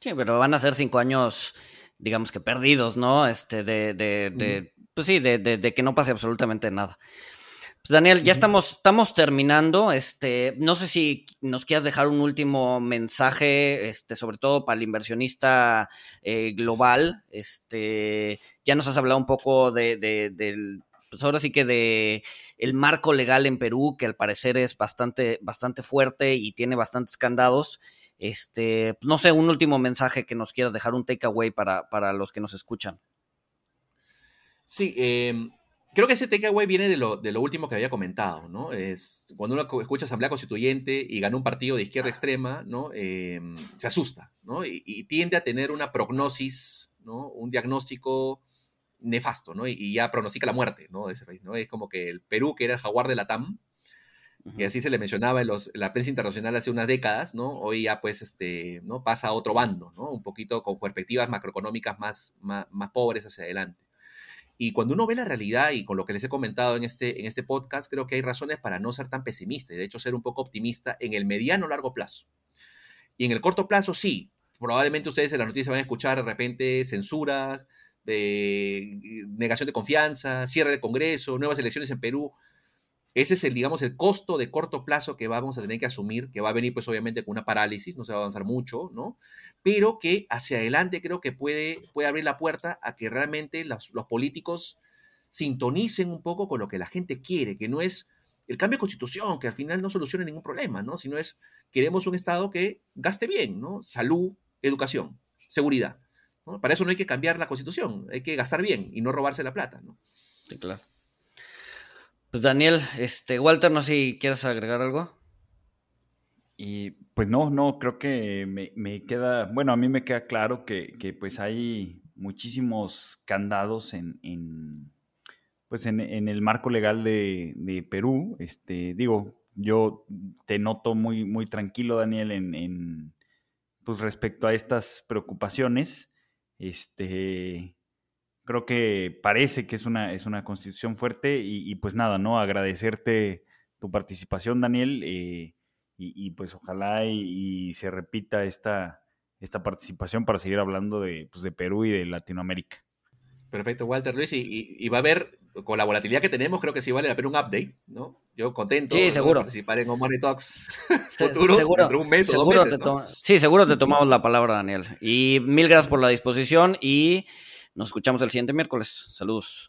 Sí, pero van a ser cinco años, digamos que perdidos, ¿no? Este, de, de, de pues sí, de, de, que no pase absolutamente nada. Pues Daniel, ya estamos, estamos terminando. Este, no sé si nos quieras dejar un último mensaje, este, sobre todo para el inversionista eh, global. Este, ya nos has hablado un poco de, del, pues ahora sí que de el marco legal en Perú, que al parecer es bastante, bastante fuerte y tiene bastantes candados. Este, no sé, un último mensaje que nos quieras dejar, un takeaway para, para los que nos escuchan. Sí, eh, Creo que ese takeaway viene de lo, de lo último que había comentado, ¿no? Es cuando uno escucha Asamblea Constituyente y gana un partido de izquierda extrema, ¿no? Em, se asusta, ¿no? Y, tiende a tener una prognosis, ¿no? Un diagnóstico nefasto, ¿no? Y, ya pronostica la muerte, ¿no? De ese país, ¿no? Es como que el Perú, que era el jaguar de la TAM, que así se le mencionaba en, los, la prensa internacional hace unas décadas, ¿no? Hoy ya pues este, ¿no? pasa a otro bando, ¿no? Un poquito con perspectivas macroeconómicas más, más, más pobres hacia adelante. Y cuando uno ve la realidad y con lo que les he comentado en este, en este podcast, creo que hay razones para no ser tan pesimista y de hecho ser un poco optimista en el mediano largo plazo. Y en el corto plazo sí, probablemente ustedes en las noticias van a escuchar de repente censuras, eh, negación de confianza, cierre del Congreso, nuevas elecciones en Perú. Ese es el, digamos, el costo de corto plazo que vamos a tener que asumir, que va a venir pues obviamente con una parálisis, no se va a avanzar mucho, ¿no? Pero que hacia adelante creo que puede, puede abrir la puerta a que realmente los, los políticos sintonicen un poco con lo que la gente quiere, que no es el cambio de constitución, que al final no soluciona ningún problema, ¿no? Sino es, queremos un Estado que gaste bien, ¿no? Salud, educación, seguridad. Para eso no hay que cambiar la constitución, hay que gastar bien y no robarse la plata, ¿no? Sí, claro. Pues Daniel, este, Walter, no sé si quieres agregar algo. Y pues no, no, creo que me, queda, bueno, a mí me queda claro que, pues hay muchísimos candados en, pues en, el marco legal de, Perú. Este, digo, yo te noto muy, muy tranquilo, Daniel, en, pues respecto a estas preocupaciones. Este, creo que parece que es una, es una constitución fuerte y, pues nada, ¿no? Agradecerte tu participación, Daniel, eh, y, pues ojalá y, se repita esta, esta participación para seguir hablando de, pues, de Perú y de Latinoamérica. Perfecto, Walter Luis, y, va a haber, con la volatilidad que tenemos, creo que sí vale la pena un update, ¿no? Yo contento sí, seguro. de participar en Money Talks futuro, seguro, un mes o dos meses, Sí, seguro te tomamos la palabra, Daniel. Y mil gracias por la disposición y nos escuchamos el siguiente miércoles. Saludos.